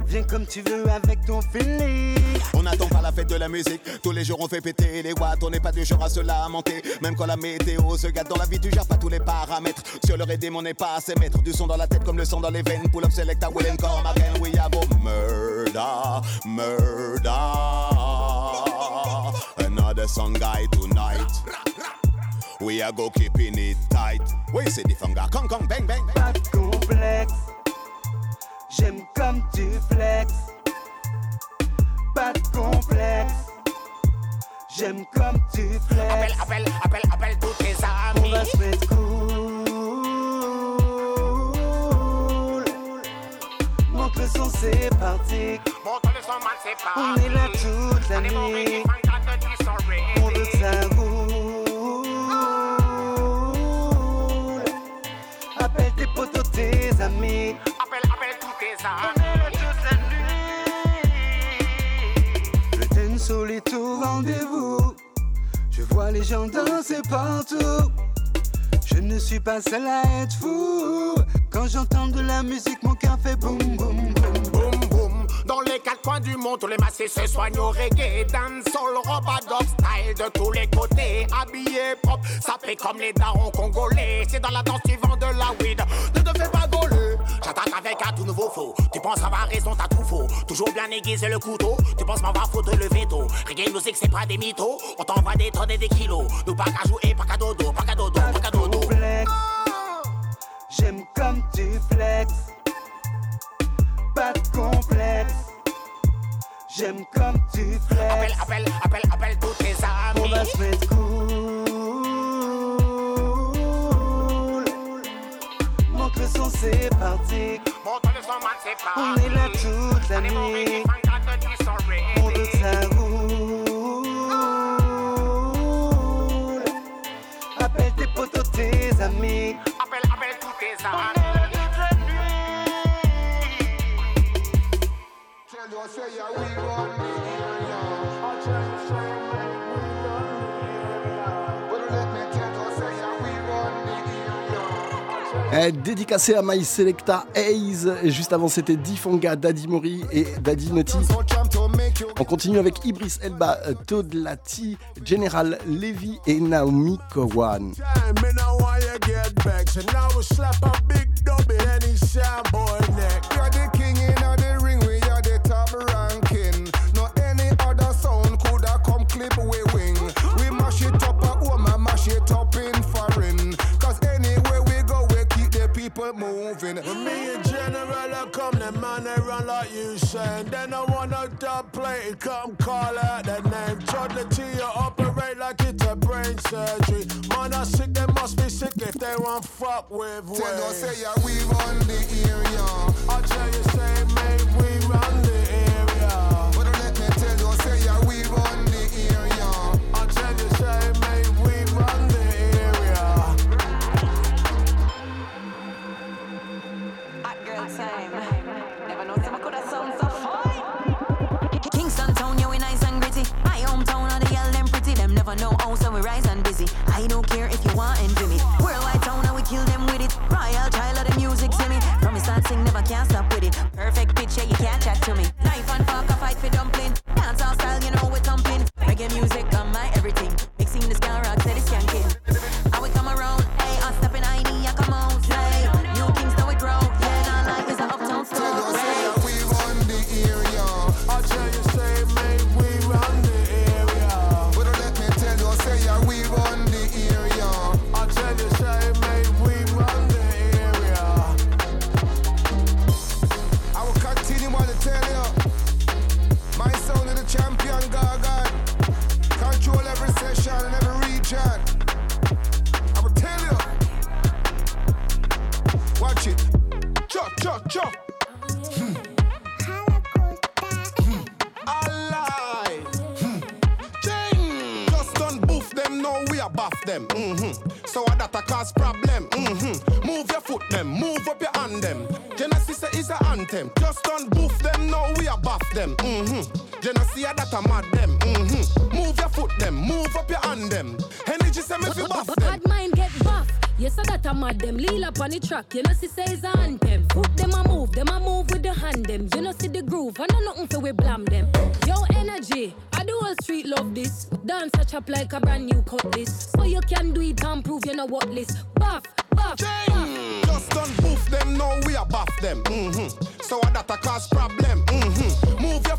Viens comme tu veux avec ton feeling. On n'attend pas la fête de la musique. Tous les jours on fait péter les watts. On n'est pas du genre à se lamenter. Même quand la météo se gâte dans la vie, tu gères pas tous les paramètres. Sur le rythme, on n'est pas assez maître. Du son dans la tête comme le sang dans les veines. Pull up select à Will and come again. We have a murder, murder. Another song guy tonight. We are go keeping it tight. We say the funga, kong kong bang bang. Pas de complexe, j'aime comme tu flexes. Pas de complexe, j'aime comme tu flexes. Appelle, appelle, appelle, appelle tous tes On amis. va se mettre cool. Monte le son, c'est parti. Le son, c'est pas. On est là toute la nuit. On veut que ça roule. Appelle tes potos, tes amis. Le au rendez-vous. Je vois les gens danser partout. Je ne suis pas seul à être fou. Quand j'entends de la musique, mon cœur fait boum boum boum. Boum boum, dans les quatre coins du monde, tous les massés se soignent au reggae, dancehall, roba dog style de tous les côtés, habillés propre, sapés comme les darons congolais. C'est dans la danse tu vends de la weed, ne te fais pas. J'attaque avec un tout nouveau flow. Tu penses avoir raison, t'as tout faux. Toujours bien aiguisé le couteau. Tu penses m'avoir foutu le veto. Reggae musique, c'est pas des mythos. On t'envoie des tonnes et des kilos. Nous pas qu'à jouer, pas qu'à dodo, pas qu'à dodo, pas qu'à dodo. J'aime comme tu flexes. Pas de complexe, j'aime comme tu flexes. Appelle, appelle, appelle, appelle tous tes On amis. va se mettre cool. Le son, c'est parti. On est là toute la nuit. On veut que ça roule. Appelle tes potos, tes amis. Appelle, appelle tous tes amis. Dédicacé à My Selecta Haze. Et Juste avant, c'était Difanga, Daddy Mori et Daddy Nutty. On continue avec Ibris Elba, euh, Todd Lati, General Levy et Naomi Kowan. People moving. When me and General I come, the man they run like you saying. Then I wanna dub play, come call out the name. Chudley to your operation. operate like it's a brain surgery. Man, I sick, they must be sick if they won't fuck with way. Tell you, say, yeah, we run the area. I tell you, say, mate, we run the area. But don't let me tell you, say, yeah, we run Kingston we nice and gritty. My hometown, all the them pretty. Them never know so we rise and busy. I don't care if you want me. Worldwide town, and we kill them with it. Royal child of the music, sing, never can't stop with it. Perfect yeah, you can't chat to me. Knife and fork, a fight for dumpling. Dance all style, you know we thumping. Chop. alive. Hmm. Boof them, now we are buff them. Mm-hmm. So that a cause problem. Mm-hmm. Move your foot them, move up your hand them. Genesis is a anthem. Just done boof them, now we are buff them. Mm-hmm. Genesis that a mad them. Mm-hmm. Move your foot them, move up your hand them. Energy say me fi buff them. Yes, so that a mad them. Lil up on the track, you know, see say it's a anthem. Foot them a move, them a move with the hand them. You know, see the groove, and know nothing for we blam them. Yo, energy, I do all street love this. Dance a chop like a brand new cutlass. So you can do it and prove you know what list. Buff, buff, buff. Just don't boof them, no, we are buff them. Mm-hmm. So that a cause problem. Mm-hmm.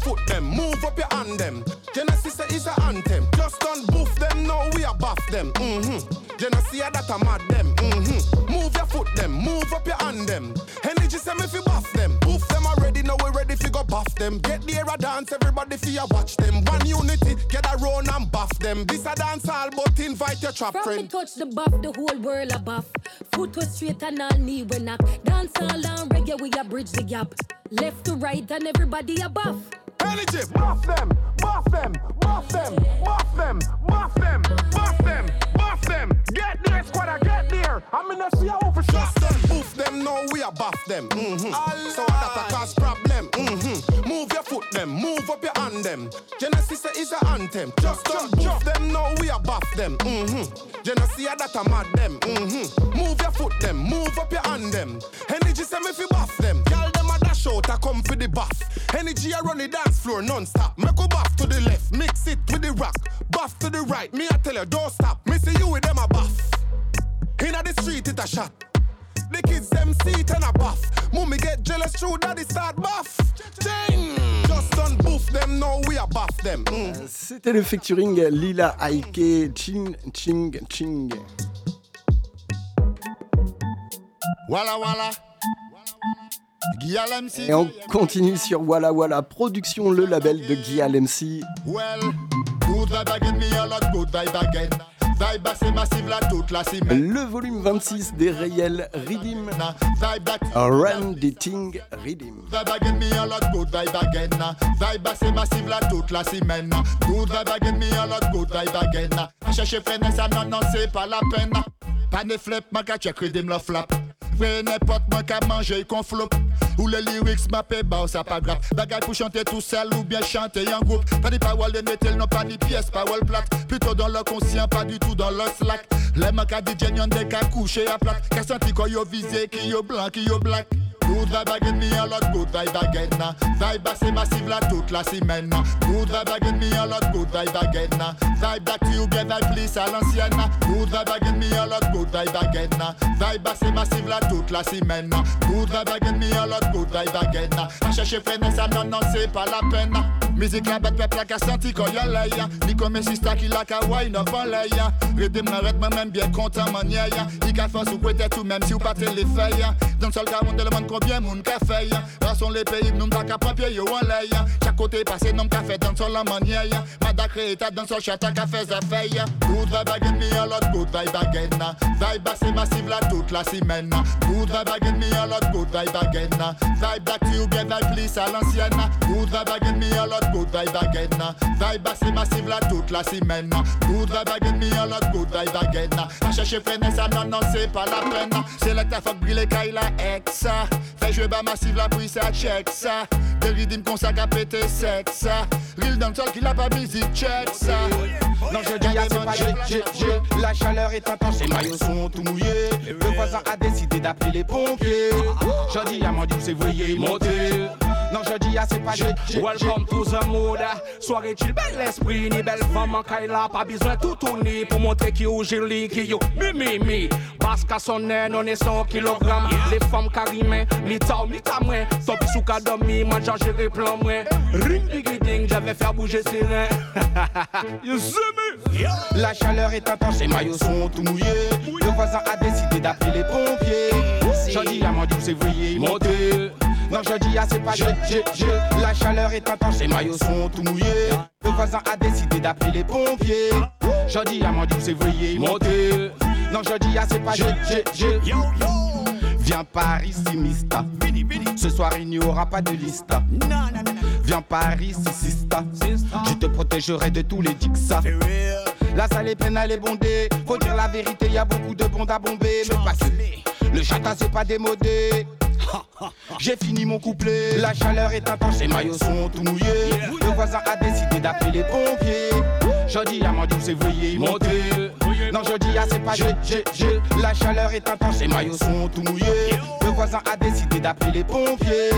Foot them, move up your hand them. Genesis is a anthem. Just don't boof them, no, we are buff them. Mm-hmm. Genesis that a mad them. Mm-hmm. Move your foot them, move up your hand them. Energy say me fi buff them. Boof them already, now we ready fi go buff them. Get the era dance, everybody fi ya watch them. One unity, get a round and buff them. This a dance all, but invite your trap From friend. touch the buff, the whole world a buff. Foot was straight and all knee we knock. Dance all and reggae, we a bridge the gap. Left to right and everybody a buff. Energy, buff them, buff them, buff them, buff them, buff them, buff them, buff them. Get there, squad, I get there. I'm in a see how for sure. them, boof them, now we are buff them. Mm-hmm. So that a cause problem. Mm-hmm. Move your foot them, move up your hand them. Genesis is a anthem. Just don't boof them, now we are buff them. Mm-hmm. Genesis that a mad them. Mm-hmm. Move your foot them, move up your hand them. Energy say me fi buff them. Girl them a dash out, I come for the buff. Energy I run the dance floor non-stop. Make a buff to the left, mix it with the rock. Buff to the right, me I tell you don't stop. Me see you with them a buff. Inna the street it a shot. The kids them see it and a buff. Mommy get jealous through daddy start buff. Ding! Just done boof them, now we are buff them. Mm. C'était le featuring Lila Aike Ching Ching Ching. Walla walla. Et on continue sur Walla Walla Production, le label de Guy MC. Me. Le volume 26 des réels Redeem. Run the Ting Redeem. Me me. Chercher finesse, ça non, non, c'est pas la peine. Pas de flip, ma la flap. Vrai n'importe moi qu'à manger qu'on flop. Ou les lyrics m'appellent bah ça pas grave. Bagaille pour chanter tout seul ou bien chanter en groupe. Pas de paroles de metal, non pas ni pièces, paroles plates. Plutôt dans le conscient, pas du tout dans le slack. Les mecs à DJ, y'en des qu'à coucher à plate. Qu'à senti quoi yo visé, qui yo blanc, qui yo black. Good vibe again, me a lot good vibe again. Vibe assez massive là toute la semaine. Good vibe again, me a lot good vibe again. Vibe that you get, vibe please à l'ancienne. Good vibe again, me a lot good vibe again. Vibe assez massive là toute la semaine. Good vibe again, me a lot good vibe again. À chercher finesse, ça non, non, c'est pas la peine. Musique la bête peuple la ka senti quand y'a l'ail Ni comme sista qui la ka wine up en l'ail Rythme la rythme même bien content man y'a. Il ka côté tout même si ou pas les feuilles Dans le sol ka monde demande combien moun ka fait Rason les pays nous pas ka pied yo en l'ail Chaque côté passé nom ka fait dans le sol la manière Mada créé ta dans le sol chata ka fait za feuille Good vibe again me a lot massive la la semaine Good vibe again me a lot again Vibe back to you bien vibe please à l'ancienne Good vibe again me a lot good vibe again Vibe assez massive la toute la semaine Good vibe again me a lot good vibe again À chercher ça non non c'est pas la peine C'est là que ta fuck brille caille la ex Fais jouer bas massive la puis ça check ça. Des rythmes qu'on s'à péter sexe Real dans le sol qui l'a pas busy check ça Non je dis à c'est pas j'ai, La chaleur est intense, les maillots sont tout mouillés. Le voisin a décidé d'appeler les pompiers. Je dis à mon dieu. C'est veuillez monter Non je dis à c'est pas j'ai, Welcome to the mood. Soirée chill, bel esprit Ni belle femme en kaila. Pas besoin tout tourner Pour montrer qui ou joli Qui yo. Mi mi Parce qu'à son air On est 100 kg Les femmes carimées Mi ta mi ta moins Top sous ka dormi Moi j'ai plan moins Ring ding ding J'avais faire bouger ses reins. You La chaleur est intense, les maillots sont tout mouillés. Le voisin a décidé d'appeler les pompiers. Je dis à mon dieu, c'est veuillez monter. Non, je dis à c'est pas j'ai, j'ai, j'ai. La chaleur est intense, les maillots sont tout mouillés. Le voisin a décidé d'appeler les pompiers. Je dis à mon dieu, c'est veuillez monter. Non, je dis à c'est pas j'ai, j'ai, j'ai. Viens par ici, Mista. Ce soir, il n'y aura pas de lista. Viens par ici, Sista. Je te protégerai de tous les dixas. La salle est pleine, elle est bondée. Faut dire la vérité, y a beaucoup de bondes à bomber. Mais pas que le chata, c'est pas démodé. J'ai fini mon couplet. La chaleur est intense, les maillots sont tout mouillés. Le voisin a décidé d'appeler les pompiers. Je dis à dieu, c'est veuillez monter. Non, je dis à c'est pas j'ai, j'ai, j'ai. La chaleur est intense, les maillots sont tout mouillés. Le voisin a décidé d'appeler les pompiers.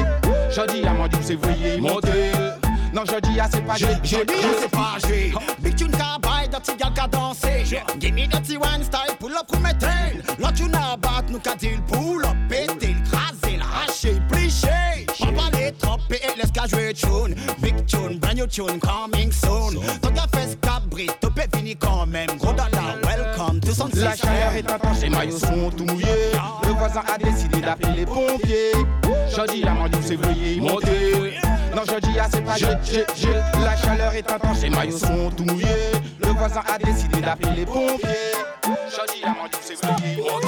Je dis à mon dieu, c'est veuillez monter. Non, je dis à c'est pas j'ai, j'ai, dis à c'est pas j'ai. Big tune buy, dirty gal ka danser. Give me dirty one style, pull up pour tails. Lot you know about, nous deal, pull up, péter, craser, lâcher, plicher. Trop, et laisse qu'à jouer tune. Big tune, brand new tune, coming soon. Ton gars fait cabri, topé fini quand même. Gros dollar, welcome to son La chaleur est intense, les maillots sont tout mouillés. Le voisin a décidé d'appeler les pompiers. Je dis à mon dieu, c'est veuillez monter. Non, je dis à c'est pas j'ai, j'ai, j'ai. La chaleur est intense, les maillots sont tout mouillés. Le voisin a décidé d'appeler les pompiers. Je dis à mon dieu, c'est veuillez monter.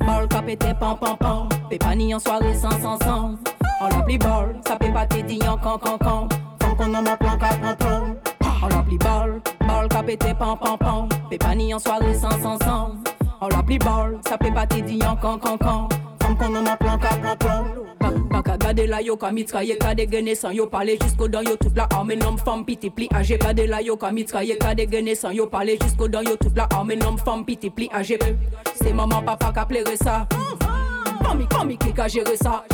On l'a qu'a pété pam pam pam. Pépani en soirée sans sans sans. On l'a pris ball, ça peut pas t'aider en can can can. Faut qu'on en a plan plan plan. On l'a pris ball, ball qu'a pété pam pam pam. Pépani en soirée sans sans sans. On l'a pris ball, ça peut pas t'aider en can can can. Faut qu'on en a plan gade la yo ka mitraye ka san yo parle jusqu'au dans yo la arme nom femme piti pli âgé gade la yo ka mitraye ka san yo parle jusqu'au dans yo toute la arme nom femme piti pli âgé C'est maman papa qui a plairé ça Mami mami qui a géré ça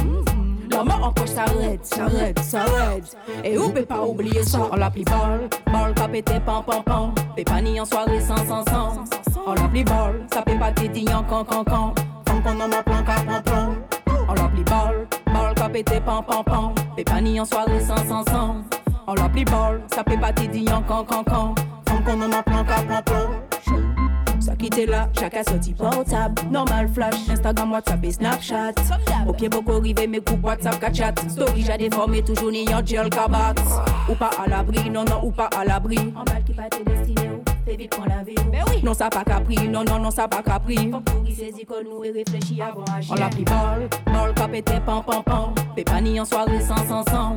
la main en poche s'arrête, s'arrête, s'arrête Et peut pas oublier ça On l'a pris ball, ball qu'a pété pam pam pam Pépani en soirée sans sans sans. On l'a pris ball, ça peut pas t'aider en can can Femme qu'on en a plan qu'à plan plan On l'a pris ball, ball qu'a pété pam pam pam Pépani en soirée sans sans sans. On l'a pris ball, ça peut pas t'aider en can can Femme qu'on en a plan qu'à plan plan ça quitte là, chacun sorti portable. Normal flash, Instagram, WhatsApp et Snapchat. Au pied, beaucoup rivé, mes groupes WhatsApp, qu'à chat. Story, j'ai déformé, toujours ni un gel kabat. Ou pas à l'abri, non, non, ou pas à l'abri. En balle qui pas te destiné, c'est vite qu'on la vie. Non, ça pas capri, non, non, non, ça pas capri. Faut pour y saisir qu'on nous et réfléchir avant agir. On l'a pris ball, ball, cap était pam, pam, pam. Pépani en soirée sans, sans, sans.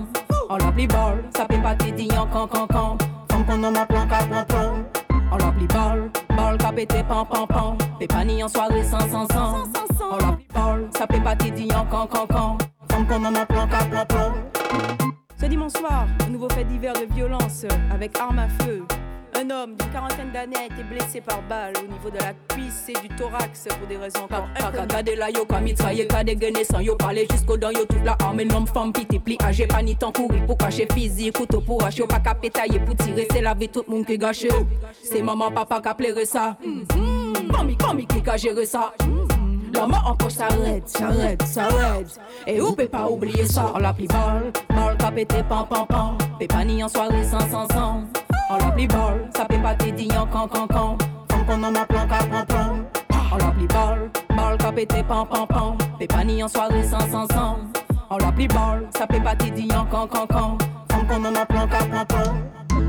On l'a pris ball, ça peut pas t'aider en can, can, can. Femme qu'on en a plan, cap, plan, plan. On l'a pris ball, ball qu'a pété pam pam pam. Pépani en soirée sans sans sans. On l'a pris ball, ça peut pas t'aider en can can can. Femme qu'on en a plan qu'à plan plan. Ce dimanche soir, un nouveau fait divers de violence avec arme à feu. Un homme d'une quarantaine d'années a été blessé par balle au niveau de la cuisse et du thorax pour des raisons encore Kaka gade la yo ka mitraye ka de gene sans yo parle jusqu'au dans yo toute la arme nom femme piti pli âgé pas ni temps courir pour cacher physique couteau pour hacher yo pas qu'à pétailler pour tirer c'est la vie tout le monde qui gâche. C'est maman papa qui a plairé ça. Mami mami qui a géré ça. La main en poche s'arrête, s'arrête, s'arrête Et on peut pas oublier ça. On l'a pris ball, ball qu'a pété pan pan pan. Pépani en soirée sans sans sans. On l'appli ball, ça peut pas t'aider en can can can. Femme qu'on en a plan qu'à plan plan. On l'appli ball, ball qu'a pété pan pan pan. Pépani en soirée sans sans sans. On l'appli ball, ça peut pas t'aider en can can can. Femme qu'on en a plan qu'à plan plan.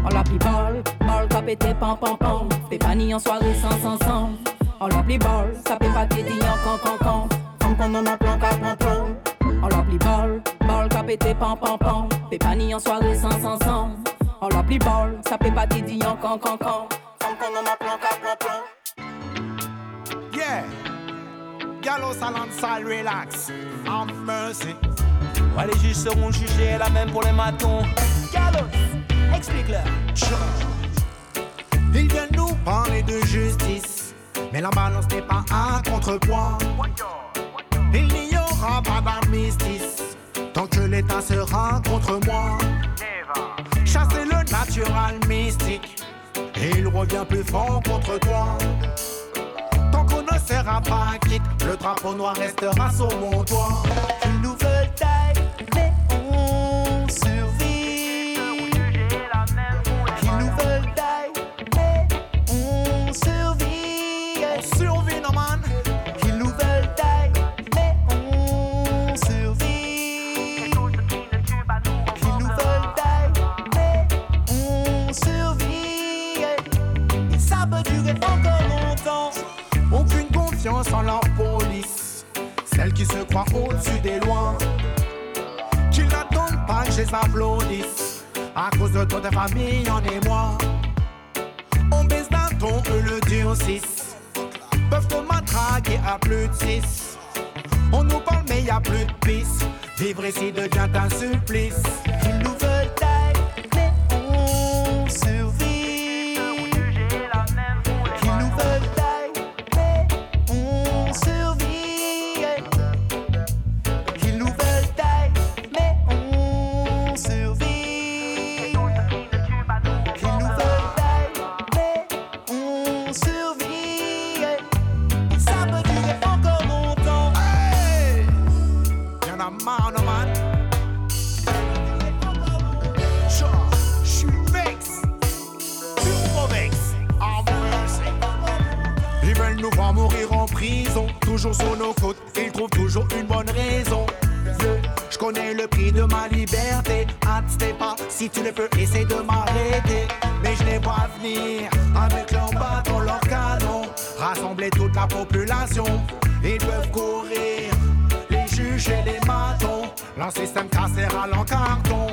On l'appli ball, ball qu'a pété pan pan pan. Pépani en soirée sans sans sans. On l'appli ball, ça peut pas t'aider en can can can. Femme qu'on en a plan qu'à plan plan. On ball, ball qu'a pété pan pan pan. Pépani en soirée sans sans sans. On l'appli ball, ça peut pas t'aider en can can can. Femme qu'on en a plan qu'à plan plan. Yeah. Gallos alongside relax. Have mercy. Ouais, les juges seront jugés, la même pour les matons. Gallos, explique-leur. Ils viennent nous parler de justice. Mais la balance n'est pas un contrepoids. Il n'y aura pas d'armistice tant que l'État sera contre moi. Chasser le mystique, et il revient plus fort contre toi. Tant qu'on ne sera pas quitte, le drapeau noir restera sur mon toit. Une nouvelle taille, se croit au-dessus des lois. Qu'ils n'attendent pas que je les applaudisse. À cause de toute ta famille, en et moi. On baisse d'un ton, eux le durcissent. Peuvent te matraquer à plus de 6. On nous parle, mais y a plus de piste. Vivre ici devient un supplice. Toujours sur nos côtes, ils trouvent toujours une bonne raison. Je connais le prix de ma liberté. Hâte pas, si tu ne peux, essayer de m'arrêter. Mais je les vois venir avec leurs bâtons, leurs canons. Rassembler toute la population. Ils peuvent courir, les juges et les matons. Leur système cassera l'en carton.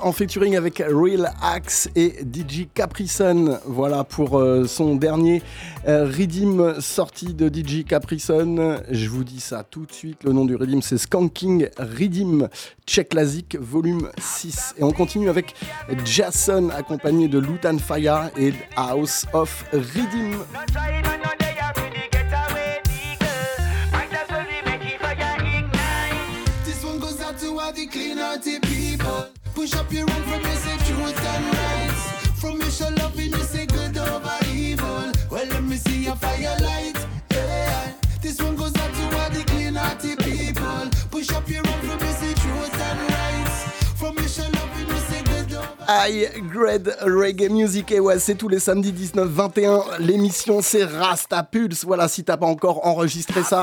En featuring avec Real Axe et DJ Caprison. Voilà pour euh, son dernier euh, sorti de DJ Caprison. Je vous dis ça tout de suite. Le nom du Redeem, c'est Skanking Redeem Check Classic volume 6. Et on continue avec Jason accompagné de Lutan Fire et House of Redeem. Push up your hand from you say truth and rights. From you show loving you say good over evil. Well, let me see your firelight. Yeah. This one goes out to all the clean hearted people. Push up your hand from you say truth and rights. From you show loving you say good over High Grade Reggae Music, et ouais, c'est tous les samedis 19-21. L'émission, c'est Rasta Pulse. Voilà, si t'as pas encore enregistré ça.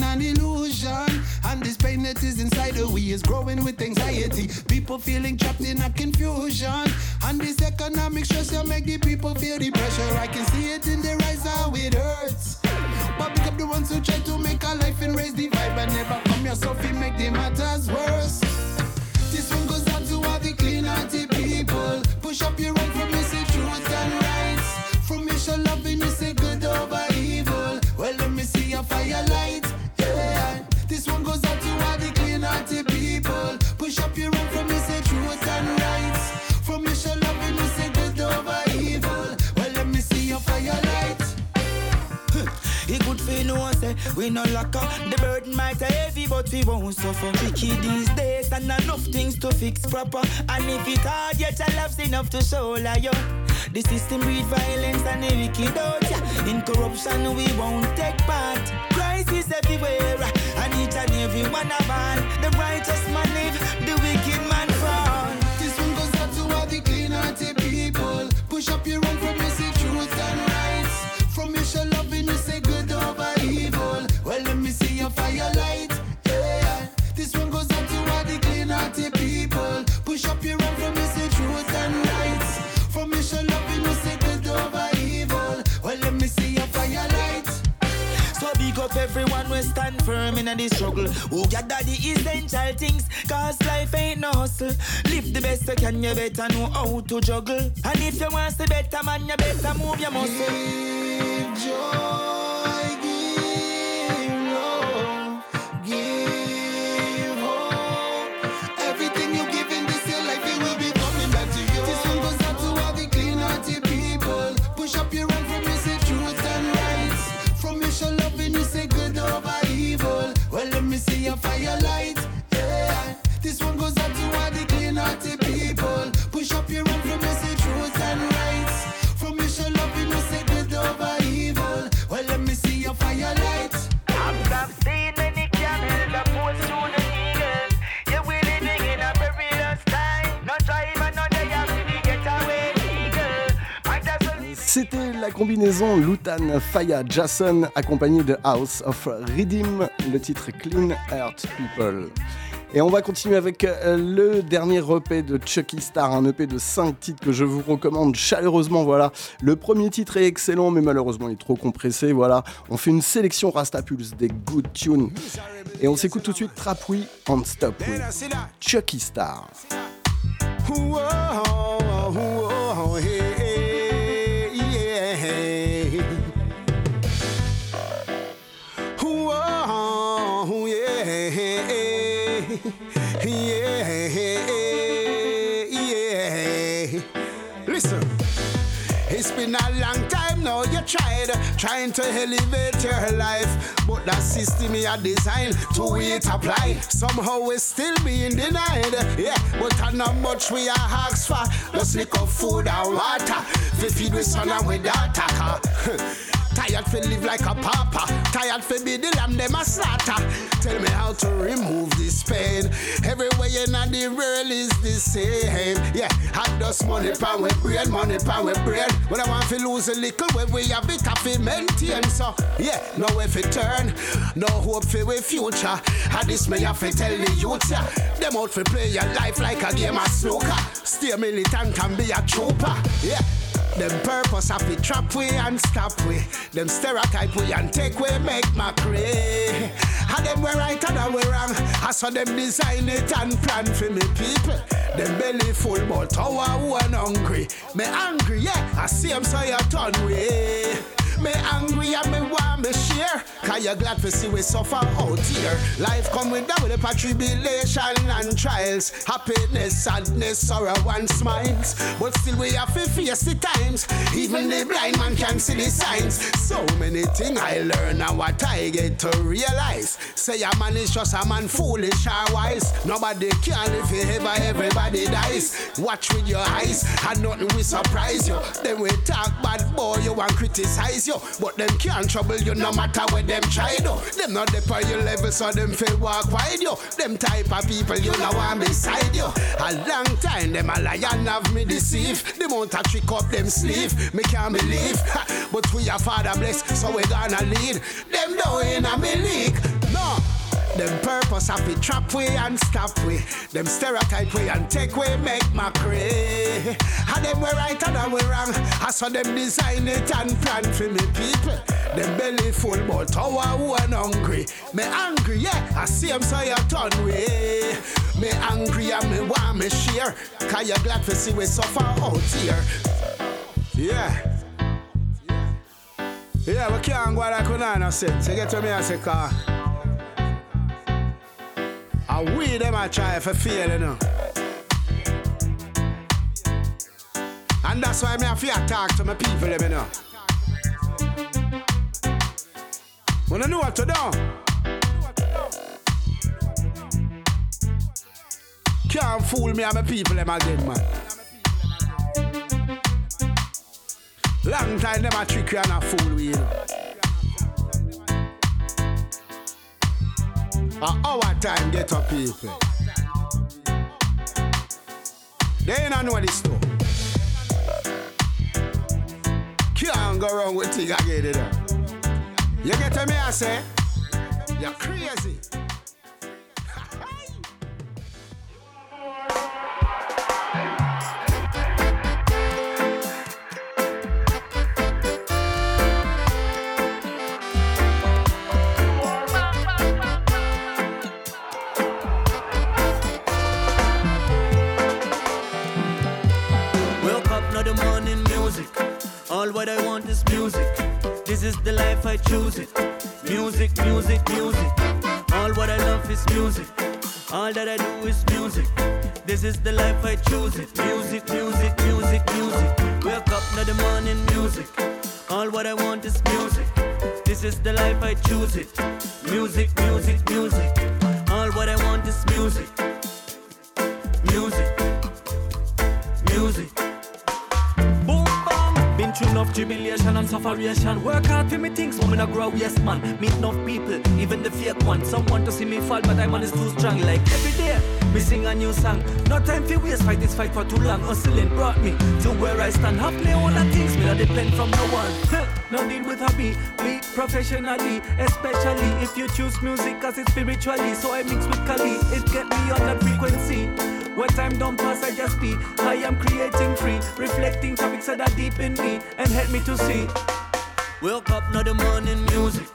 an illusion. And this pain that is inside of we is growing with anxiety. People feeling trapped in a confusion. And this economic stress will make the people feel the pressure. I can see it in their eyes how it hurts. But pick up the ones who try to make a life and raise the vibe and never come yourself and make the matters worse. This one goes out to all the clean-hearted people. Push up your from me, say truth and rights. From me, show love and you say good over we no lock up. The burden might heavy, but we won't suffer. Tricky these days and enough things to fix proper. And if it hard, yet I love's enough to show like yo. The system breed violence and the wicked out. Yeah. In corruption we won't take part. Crisis everywhere, uh, and each and every one of all. The righteous man live, the wicked man fall. This one goes out to all the clean-hearted people. Push up your own from firm in the struggle. Who gather the essential things, cause life ain't no hustle. Live the best you can, you better know how to juggle. And if you want to better man, you better move your muscle. Give combinaison Lutan Faya Jason accompagné de House of Redeem, le titre Clean Earth People. Et on va continuer avec euh, le dernier EP de Chucky Star, un EP de 5 titres que je vous recommande chaleureusement. Voilà, le premier titre est excellent, mais malheureusement il est trop compressé. Voilà, on fait une sélection Rastapulse des good tunes. Et on s'écoute tout de suite Trap We and Stop We. Chucky Star. Yeah, yeah. Listen. It's been a long time now you tried trying to elevate your life, but that system you designed to it apply. Somehow we still being denied. Yeah, but I not much we are asked for. Just lick up food and water. Fi feed we son and we daughter. Tired fi live like a papa. Tired fi be the lamb them a slaughter. Tell me how to remove this pain. Everywhere in the world is the same. Yeah, I just money pan with brain, money pan with brain. When I want to lose a little, when we have it, I fi maintain. So yeah, no way fi turn, no hope for we future. And this me have to tell the youth, yeah. Them out fi play your life like a game of snooker. Stay militant and be a trooper. Yeah. Them purpose have to trap we and stop we. Them stereotype we and take we make mockery. And them we right and we wrong. I saw them design it and plan for me people. Them belly full but our one hungry. Me angry, yeah. I see them so you turn way. Me angry and me want me share. Cause you're glad to see we suffer out here. Life come with double the tribulation and trials. Happiness, sadness, sorrow and smiles. But still we have to face the times. Even the blind man can see the signs. So many things I learn and what I get to realize. Say a man is just a man foolish or wise. Nobody can live forever, everybody dies. Watch with your eyes and nothing will surprise you. Then we talk bad boy, you want criticize you. But them can't trouble you no matter what them try do. Them not the on your level, so them feel walk wide you. Them type of people you know want beside you. A long time them a lie and have me deceive. Them want to trick up them sleeve. Me can't believe. But we are father blessed, so we gonna lead. Them down in a me league. No, Them purpose have to trap way and stop way. Them stereotype way and take way make macrae. Them we right and them we wrong. I saw them design it and plan for me people. Them belly full but how I one hungry. Me angry, yeah. I see them say you turn way. Me angry and me want me share. Cause you glad to see we suffer out here. Yeah. Yeah, we can't go like Kunana said. So get to me and say, car. And we them a try for feel, you know. And that's why me have to talk to my people, you know. Wanna know what to do? Can't fool me and my people them again, man. Long time them a trick you and a fool we, you. Our time get up people. They ain't know this too. You can't go wrong with thing again, you know. You get to me, I say? You're crazy. What I want is music. This is the life I choose it. Music, music, music. All what I love is music. All that I do is music. This is the life I choose it. Music, music, music, music. Wake up, not the morning music. All what I want is music. This is the life I choose it. Music, music, music. All what I want is music. Music. Music. Been through enough tribulation and sufferation. Work hard for me things, woman I grow, yes man. Meet enough people, even the fake ones. Some want to see me fall, but I man is too strong. Like every day, me sing a new song. No time for waste, fight this fight for too long. Hustling brought me to where I stand. Have me own a things, me not depend from no one. no deal with hobby, be professionally, especially if you choose music cause it's spiritually. So I mix with Kali, it get me on that frequency. When time don't pass, I just be. I am creating free, reflecting topics that are deep in me and help me to see. Wake up, not the morning music.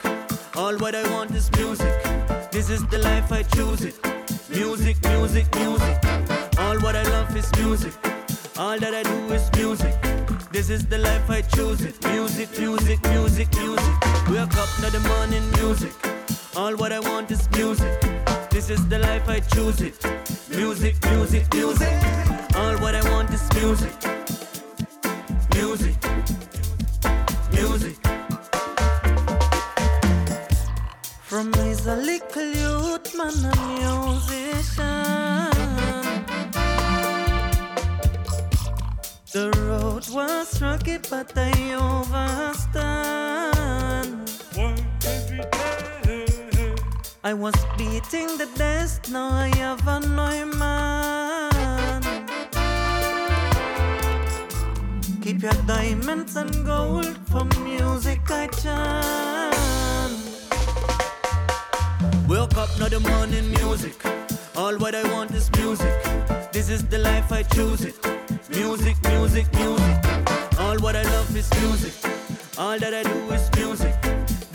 All what I want is music. This is the life I choose it. Music, music, music. All what I love is music. All that I do is music. This is the life I choose it. Music, music, music, music. Wake up, not the morning music. All what I want is music. This is the life I choose it. Music, music, music. All what I want is music. Music. Music. From he's a little youth man a musician. The road was rocky, but I overstand. I was beating the desk, now I have a new man. Keep your diamonds and gold for music I chant. Wake up, not the morning music. All what I want is music. This is the life I choose it. Music, music, music. All what I love is music. All that I do is music.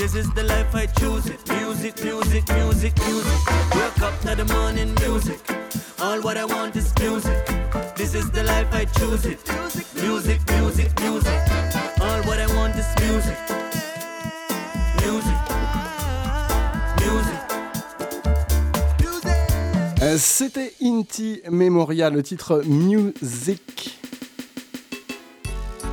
This is the life I choose it. Music, music, music, music. Wake up, not the morning music. All what I want is music. This is the life I choose it. Music, music, music. All what I want is. Music. Euh, C'était Inti Memoria, le titre Music.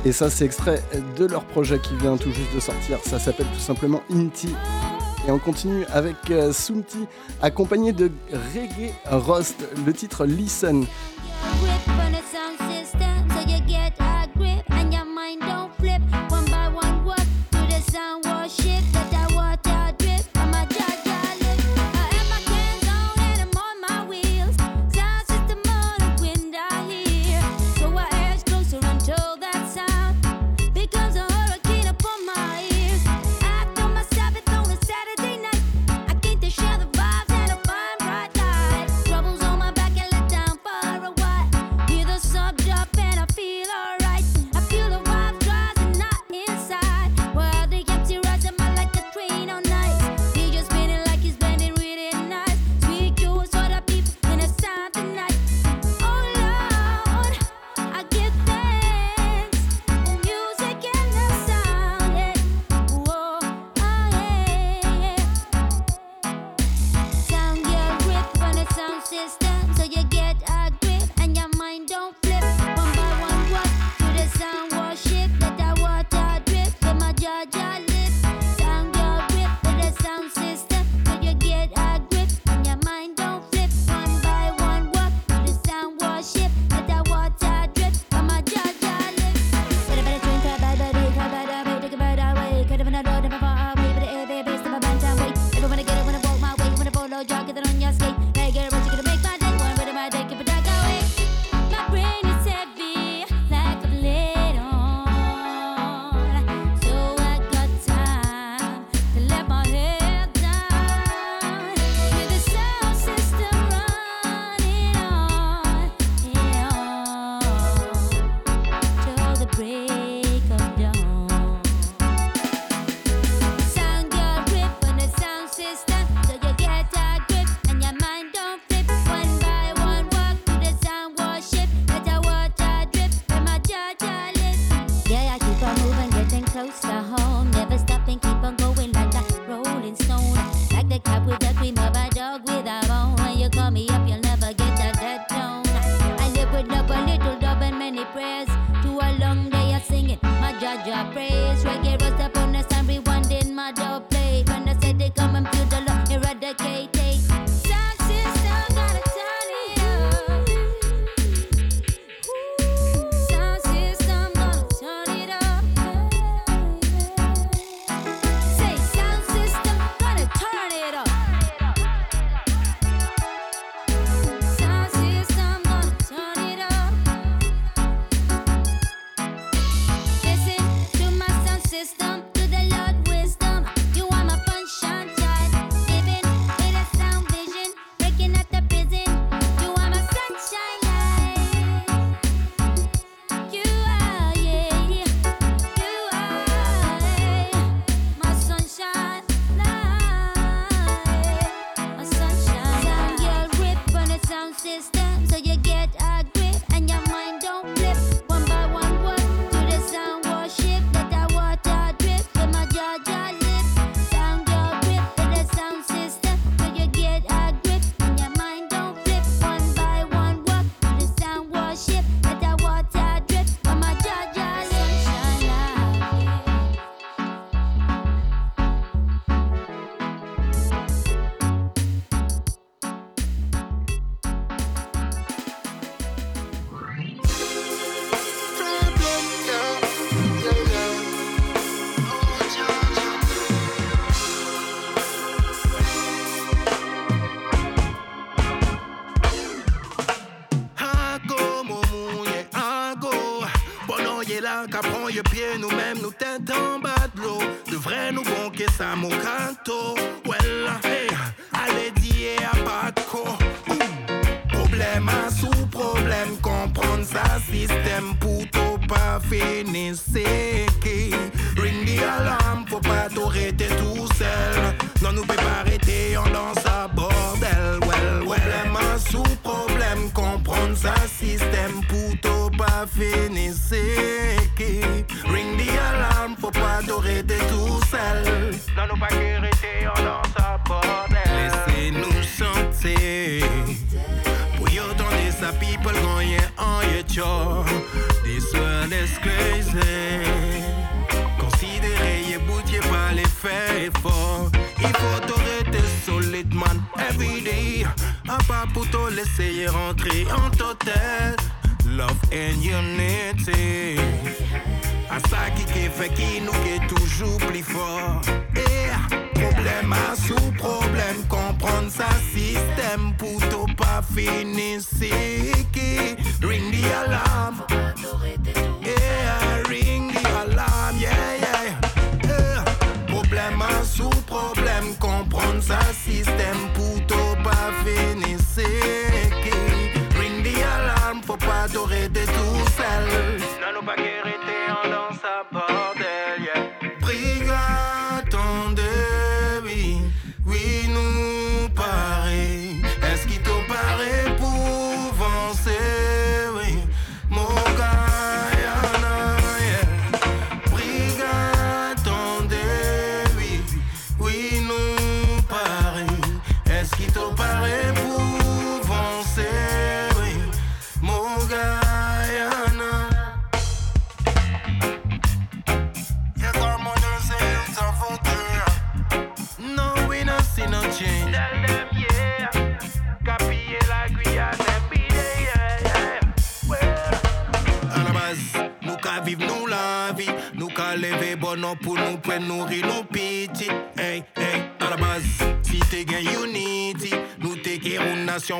Et ça, c'est extrait de leur projet qui vient tout juste de sortir. Ça s'appelle tout simplement Inti. Et on continue avec euh, accompagné de Reggae Rost, le titre Listen.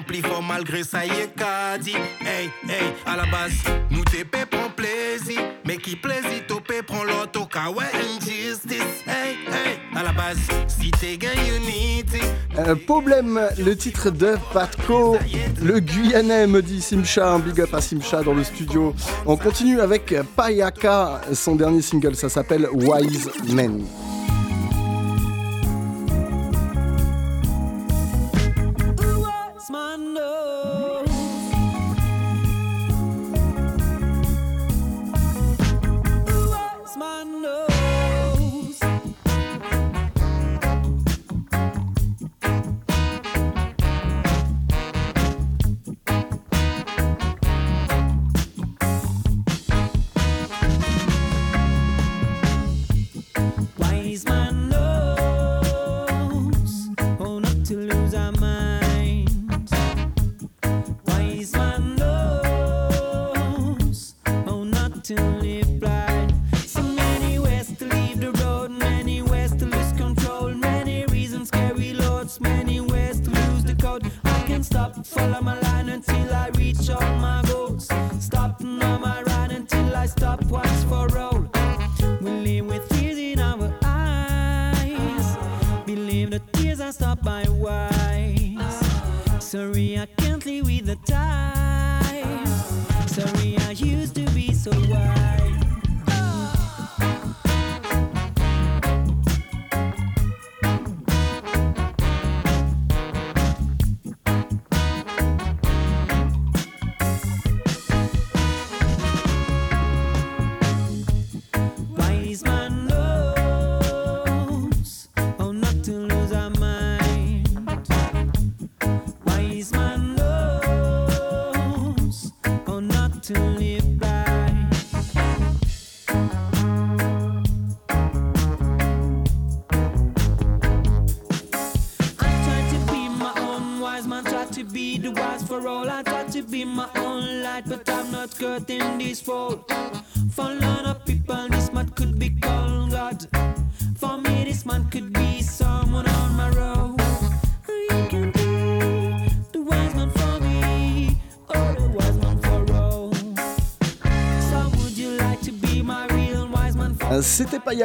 rempli fort malgré ça y est dit Hey, hey, à la base, nous t'es prend plaisir. Mais qui plaisir, topé prend l'auto, ouais, injustice. Hey, hey, à la base, si t'es gain unity. Euh, problème, le titre de Patco, le Guyanais me dit Simcha, un big up à Simcha dans le studio. On continue avec Payaka, son dernier single, ça s'appelle Wise Men.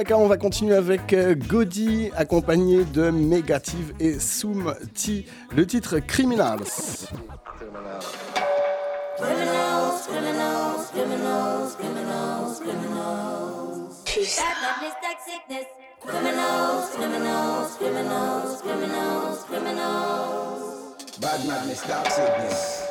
Yaka, on va continuer avec euh, Godi accompagné de Mégative et Soum T, le titre Criminals. Criminals, criminals, criminals, criminals, criminals. Bad madness, like sickness. Criminals, criminals, criminals, criminals, criminals. Bad madness, dark sickness.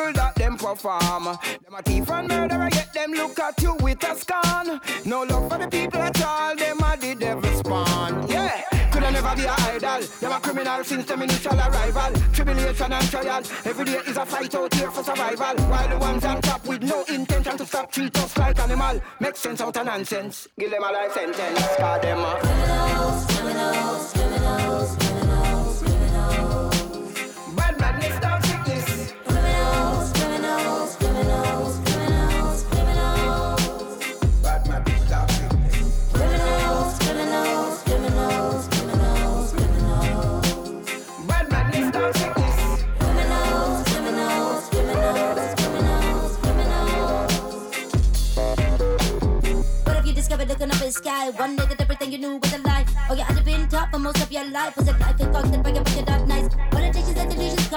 Evil that them perform. Them a thief and murderer, yet them look at you with a scorn. No love for the people at all, them a the devil spawn. Yeah. Could I never be a idol? Them a criminal since them initial arrival. Tribulation and trial. Every day is a fight out here for survival. While the ones on top with no intention to stop treat us like animal. Make sense out of nonsense. Give them a life sentence. Cause them a criminals, criminals, criminals, criminals, criminals. Bad madness, looking up in the sky? One day that everything you knew was a lie. Oh, you had been taught for most of your life. Was a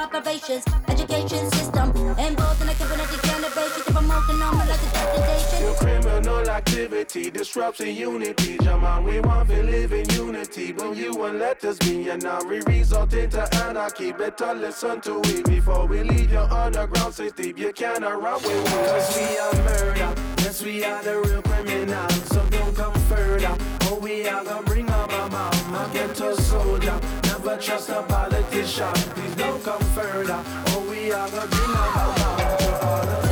and delusions, corporations, education system. Involved in a community generation to promote the normal like a degradation. Your criminal activity disrupting unity. Jaman, we want to live in unity. But you won't let us be, and now we result into anarchy. Better listen to it before we leave your underground city. You cannot run with us. Cause we are murder. Yes, we are the real criminals. So don't come further. Oh, we are gonna bring up our mama. Get a soldier. Never trust a politician. Please don't come further. Oh, we are gonna bring up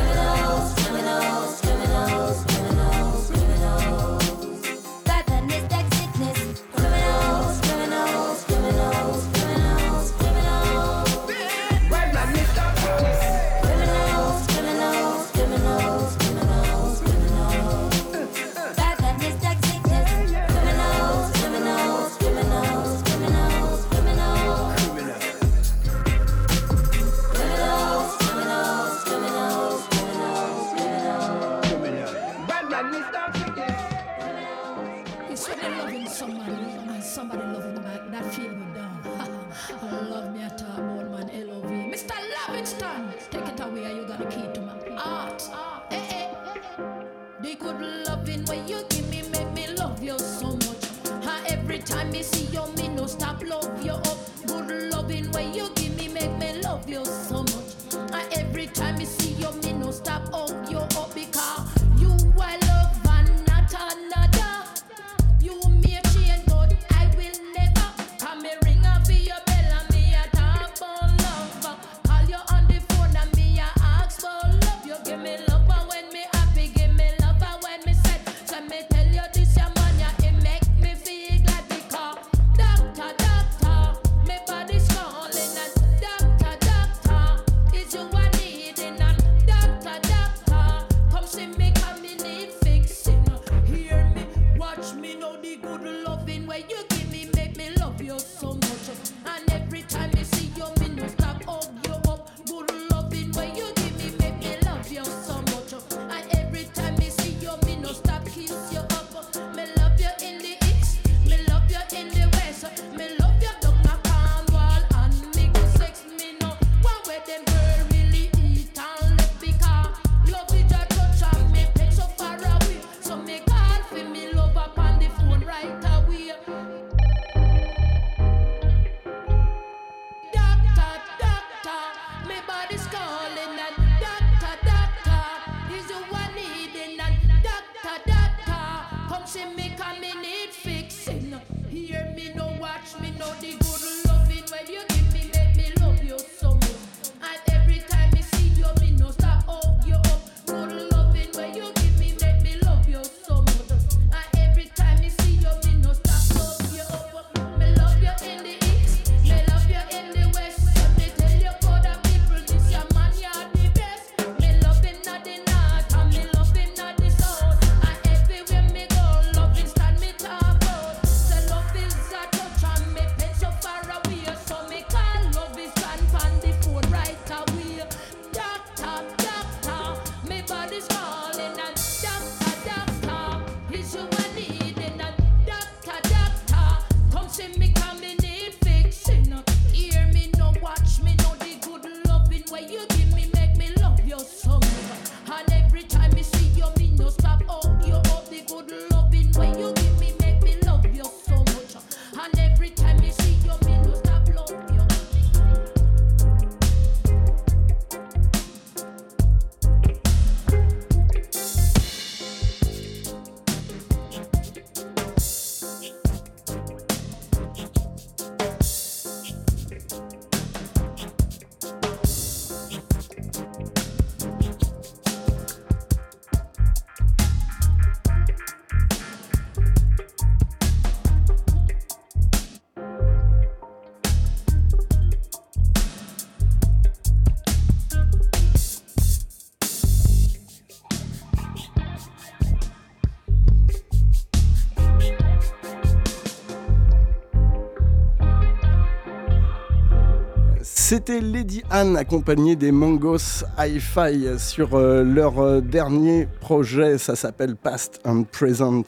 C'était Lady Anne accompagnée des Mangos Hi-Fi sur euh, leur euh, dernier projet, ça s'appelle Past and Present.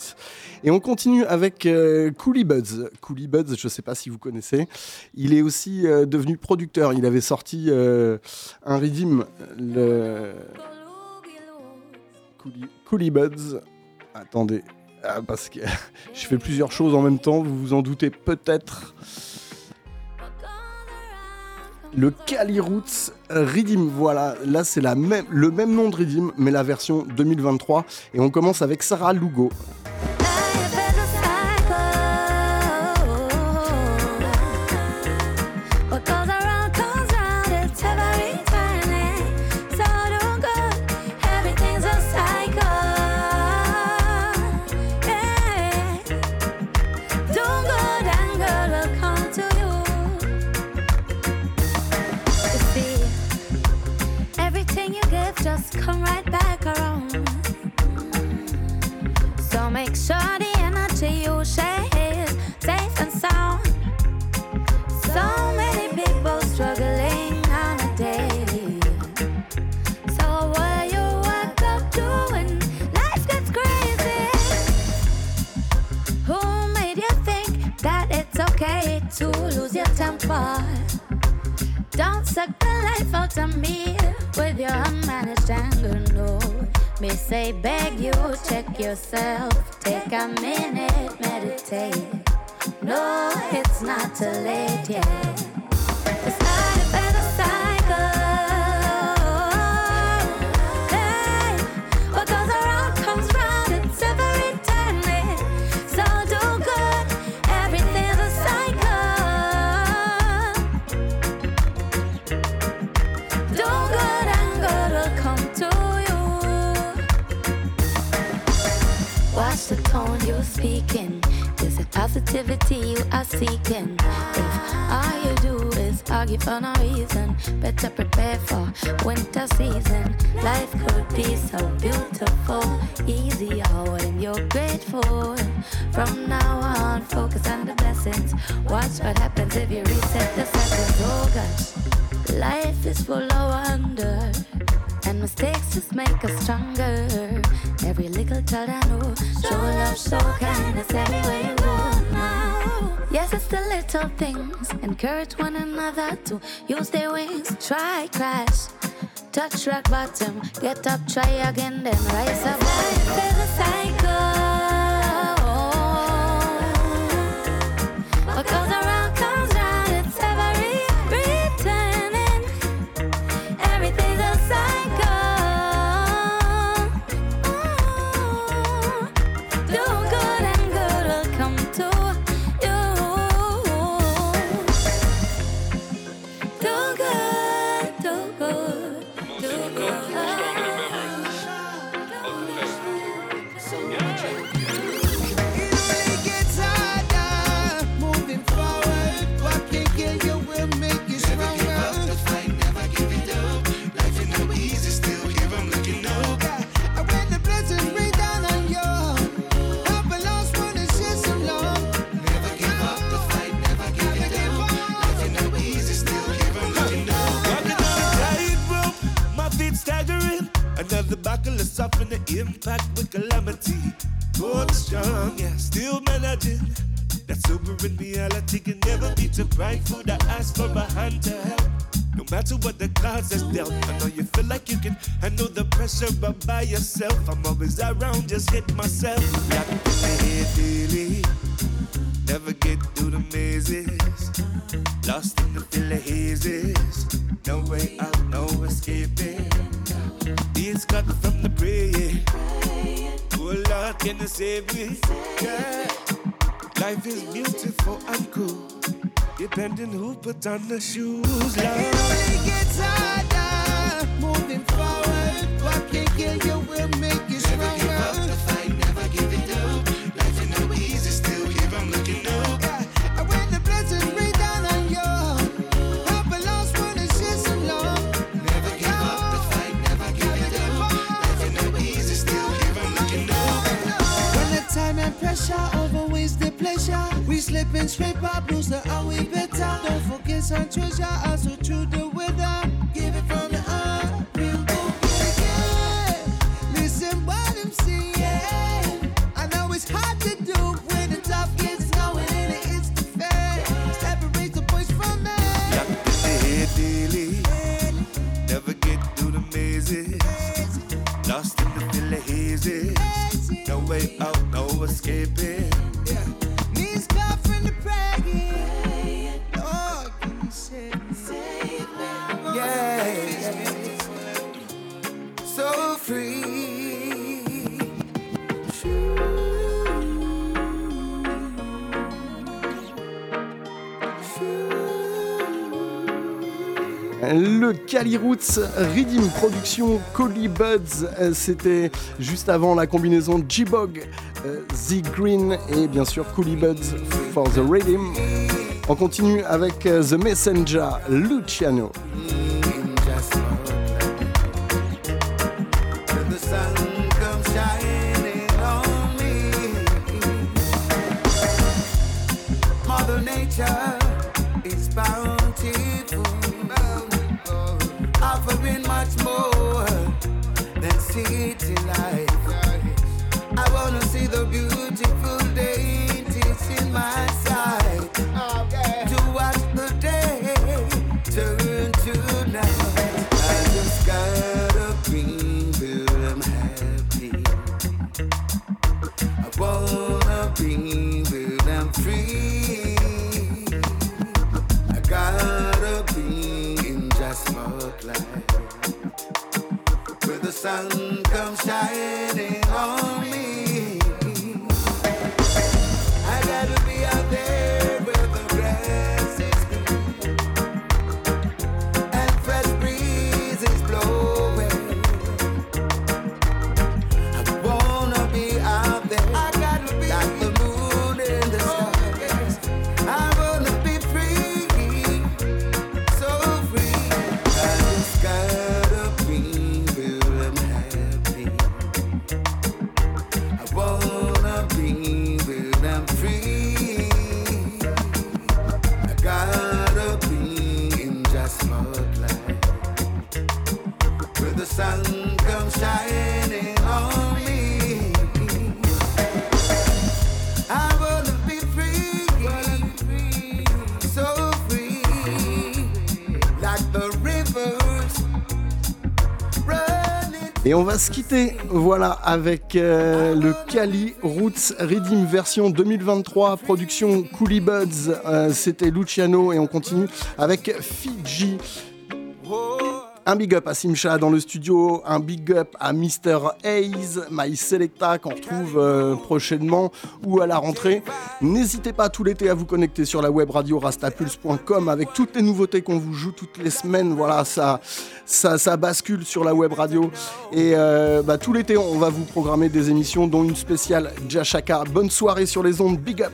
Et on continue avec euh, Coolie Buds. Coolie Buds, je ne sais pas si vous connaissez, il est aussi devenu producteur. Il avait sorti un redeem, le Coolie Buds. Attendez, ah, parce que je fais plusieurs choses en même temps, vous vous en doutez peut-être. Le Cali Roots voilà, là c'est le même nom de Redeem, mais la version 2023. Et on commence avec Sarah Lugo. Don't suck the life out of me with your unmanaged anger, no. Me say, beg you, check yourself. Take a minute, meditate. No, it's not too late yet. Watch the tone you're speaking. Is it positivity you are seeking? If all you do is argue for no reason, better prepare for winter season. Life could be so beautiful, easier when you're grateful. From now on, focus on the blessings. Watch what happens if you reset the seconds. Oh life is full of wonder. And mistakes just make us stronger. Every little child I know, show love, show kindness everywhere you go now. Yes, it's the little things. Encourage one another to use their wings. Try, crash, touch rock bottom, get up, try again, then rise up. Life is a cycle. Pressure, but by yourself, I'm always around, just hit myself. In the daily, never get through the mazes. Lost in the of hazes, no way out, no escaping. These cut from the praying. Oh Lord, can you save me? Yeah. Life is beautiful and cool, depending who put on the shoes. Lord. It only gets harder moving forward. What can kill you will make you stronger. And scrape our blues, so are we better? Don't forget some treasure, also through the weather. Give it from the heart, we'll go get it. Listen what I'm saying. I know it's hard to do when the tough gets going and it's the fair. Separate the boys from the head never get through the mazes. Lost in the of hazes, no way out, no escaping. Cali Roots Redeem Production Collie Buds, euh, c'était juste avant la combinaison G-Bog, euh, The Green et bien sûr Collie Buds for the Redeem. On continue avec euh, The Messenger, Luciano. Et on va se quitter, voilà, avec euh, le Cali Roots Redeem version 2023, production Coolie Buds. Euh, C'était Luciano et on continue avec Fiji. Un big up à Simcha dans le studio, un big up à Mr. Hayes, My Selecta qu'on retrouve euh, prochainement ou à la rentrée. N'hésitez pas tout l'été à vous connecter sur la web radio rastapulse.com avec toutes les nouveautés qu'on vous joue toutes les semaines. Voilà, ça, ça, bascule sur la web radio. Et euh, bah, tout l'été, on va vous programmer des émissions, dont une spéciale Jashaka. Bonne soirée sur les ondes, big up!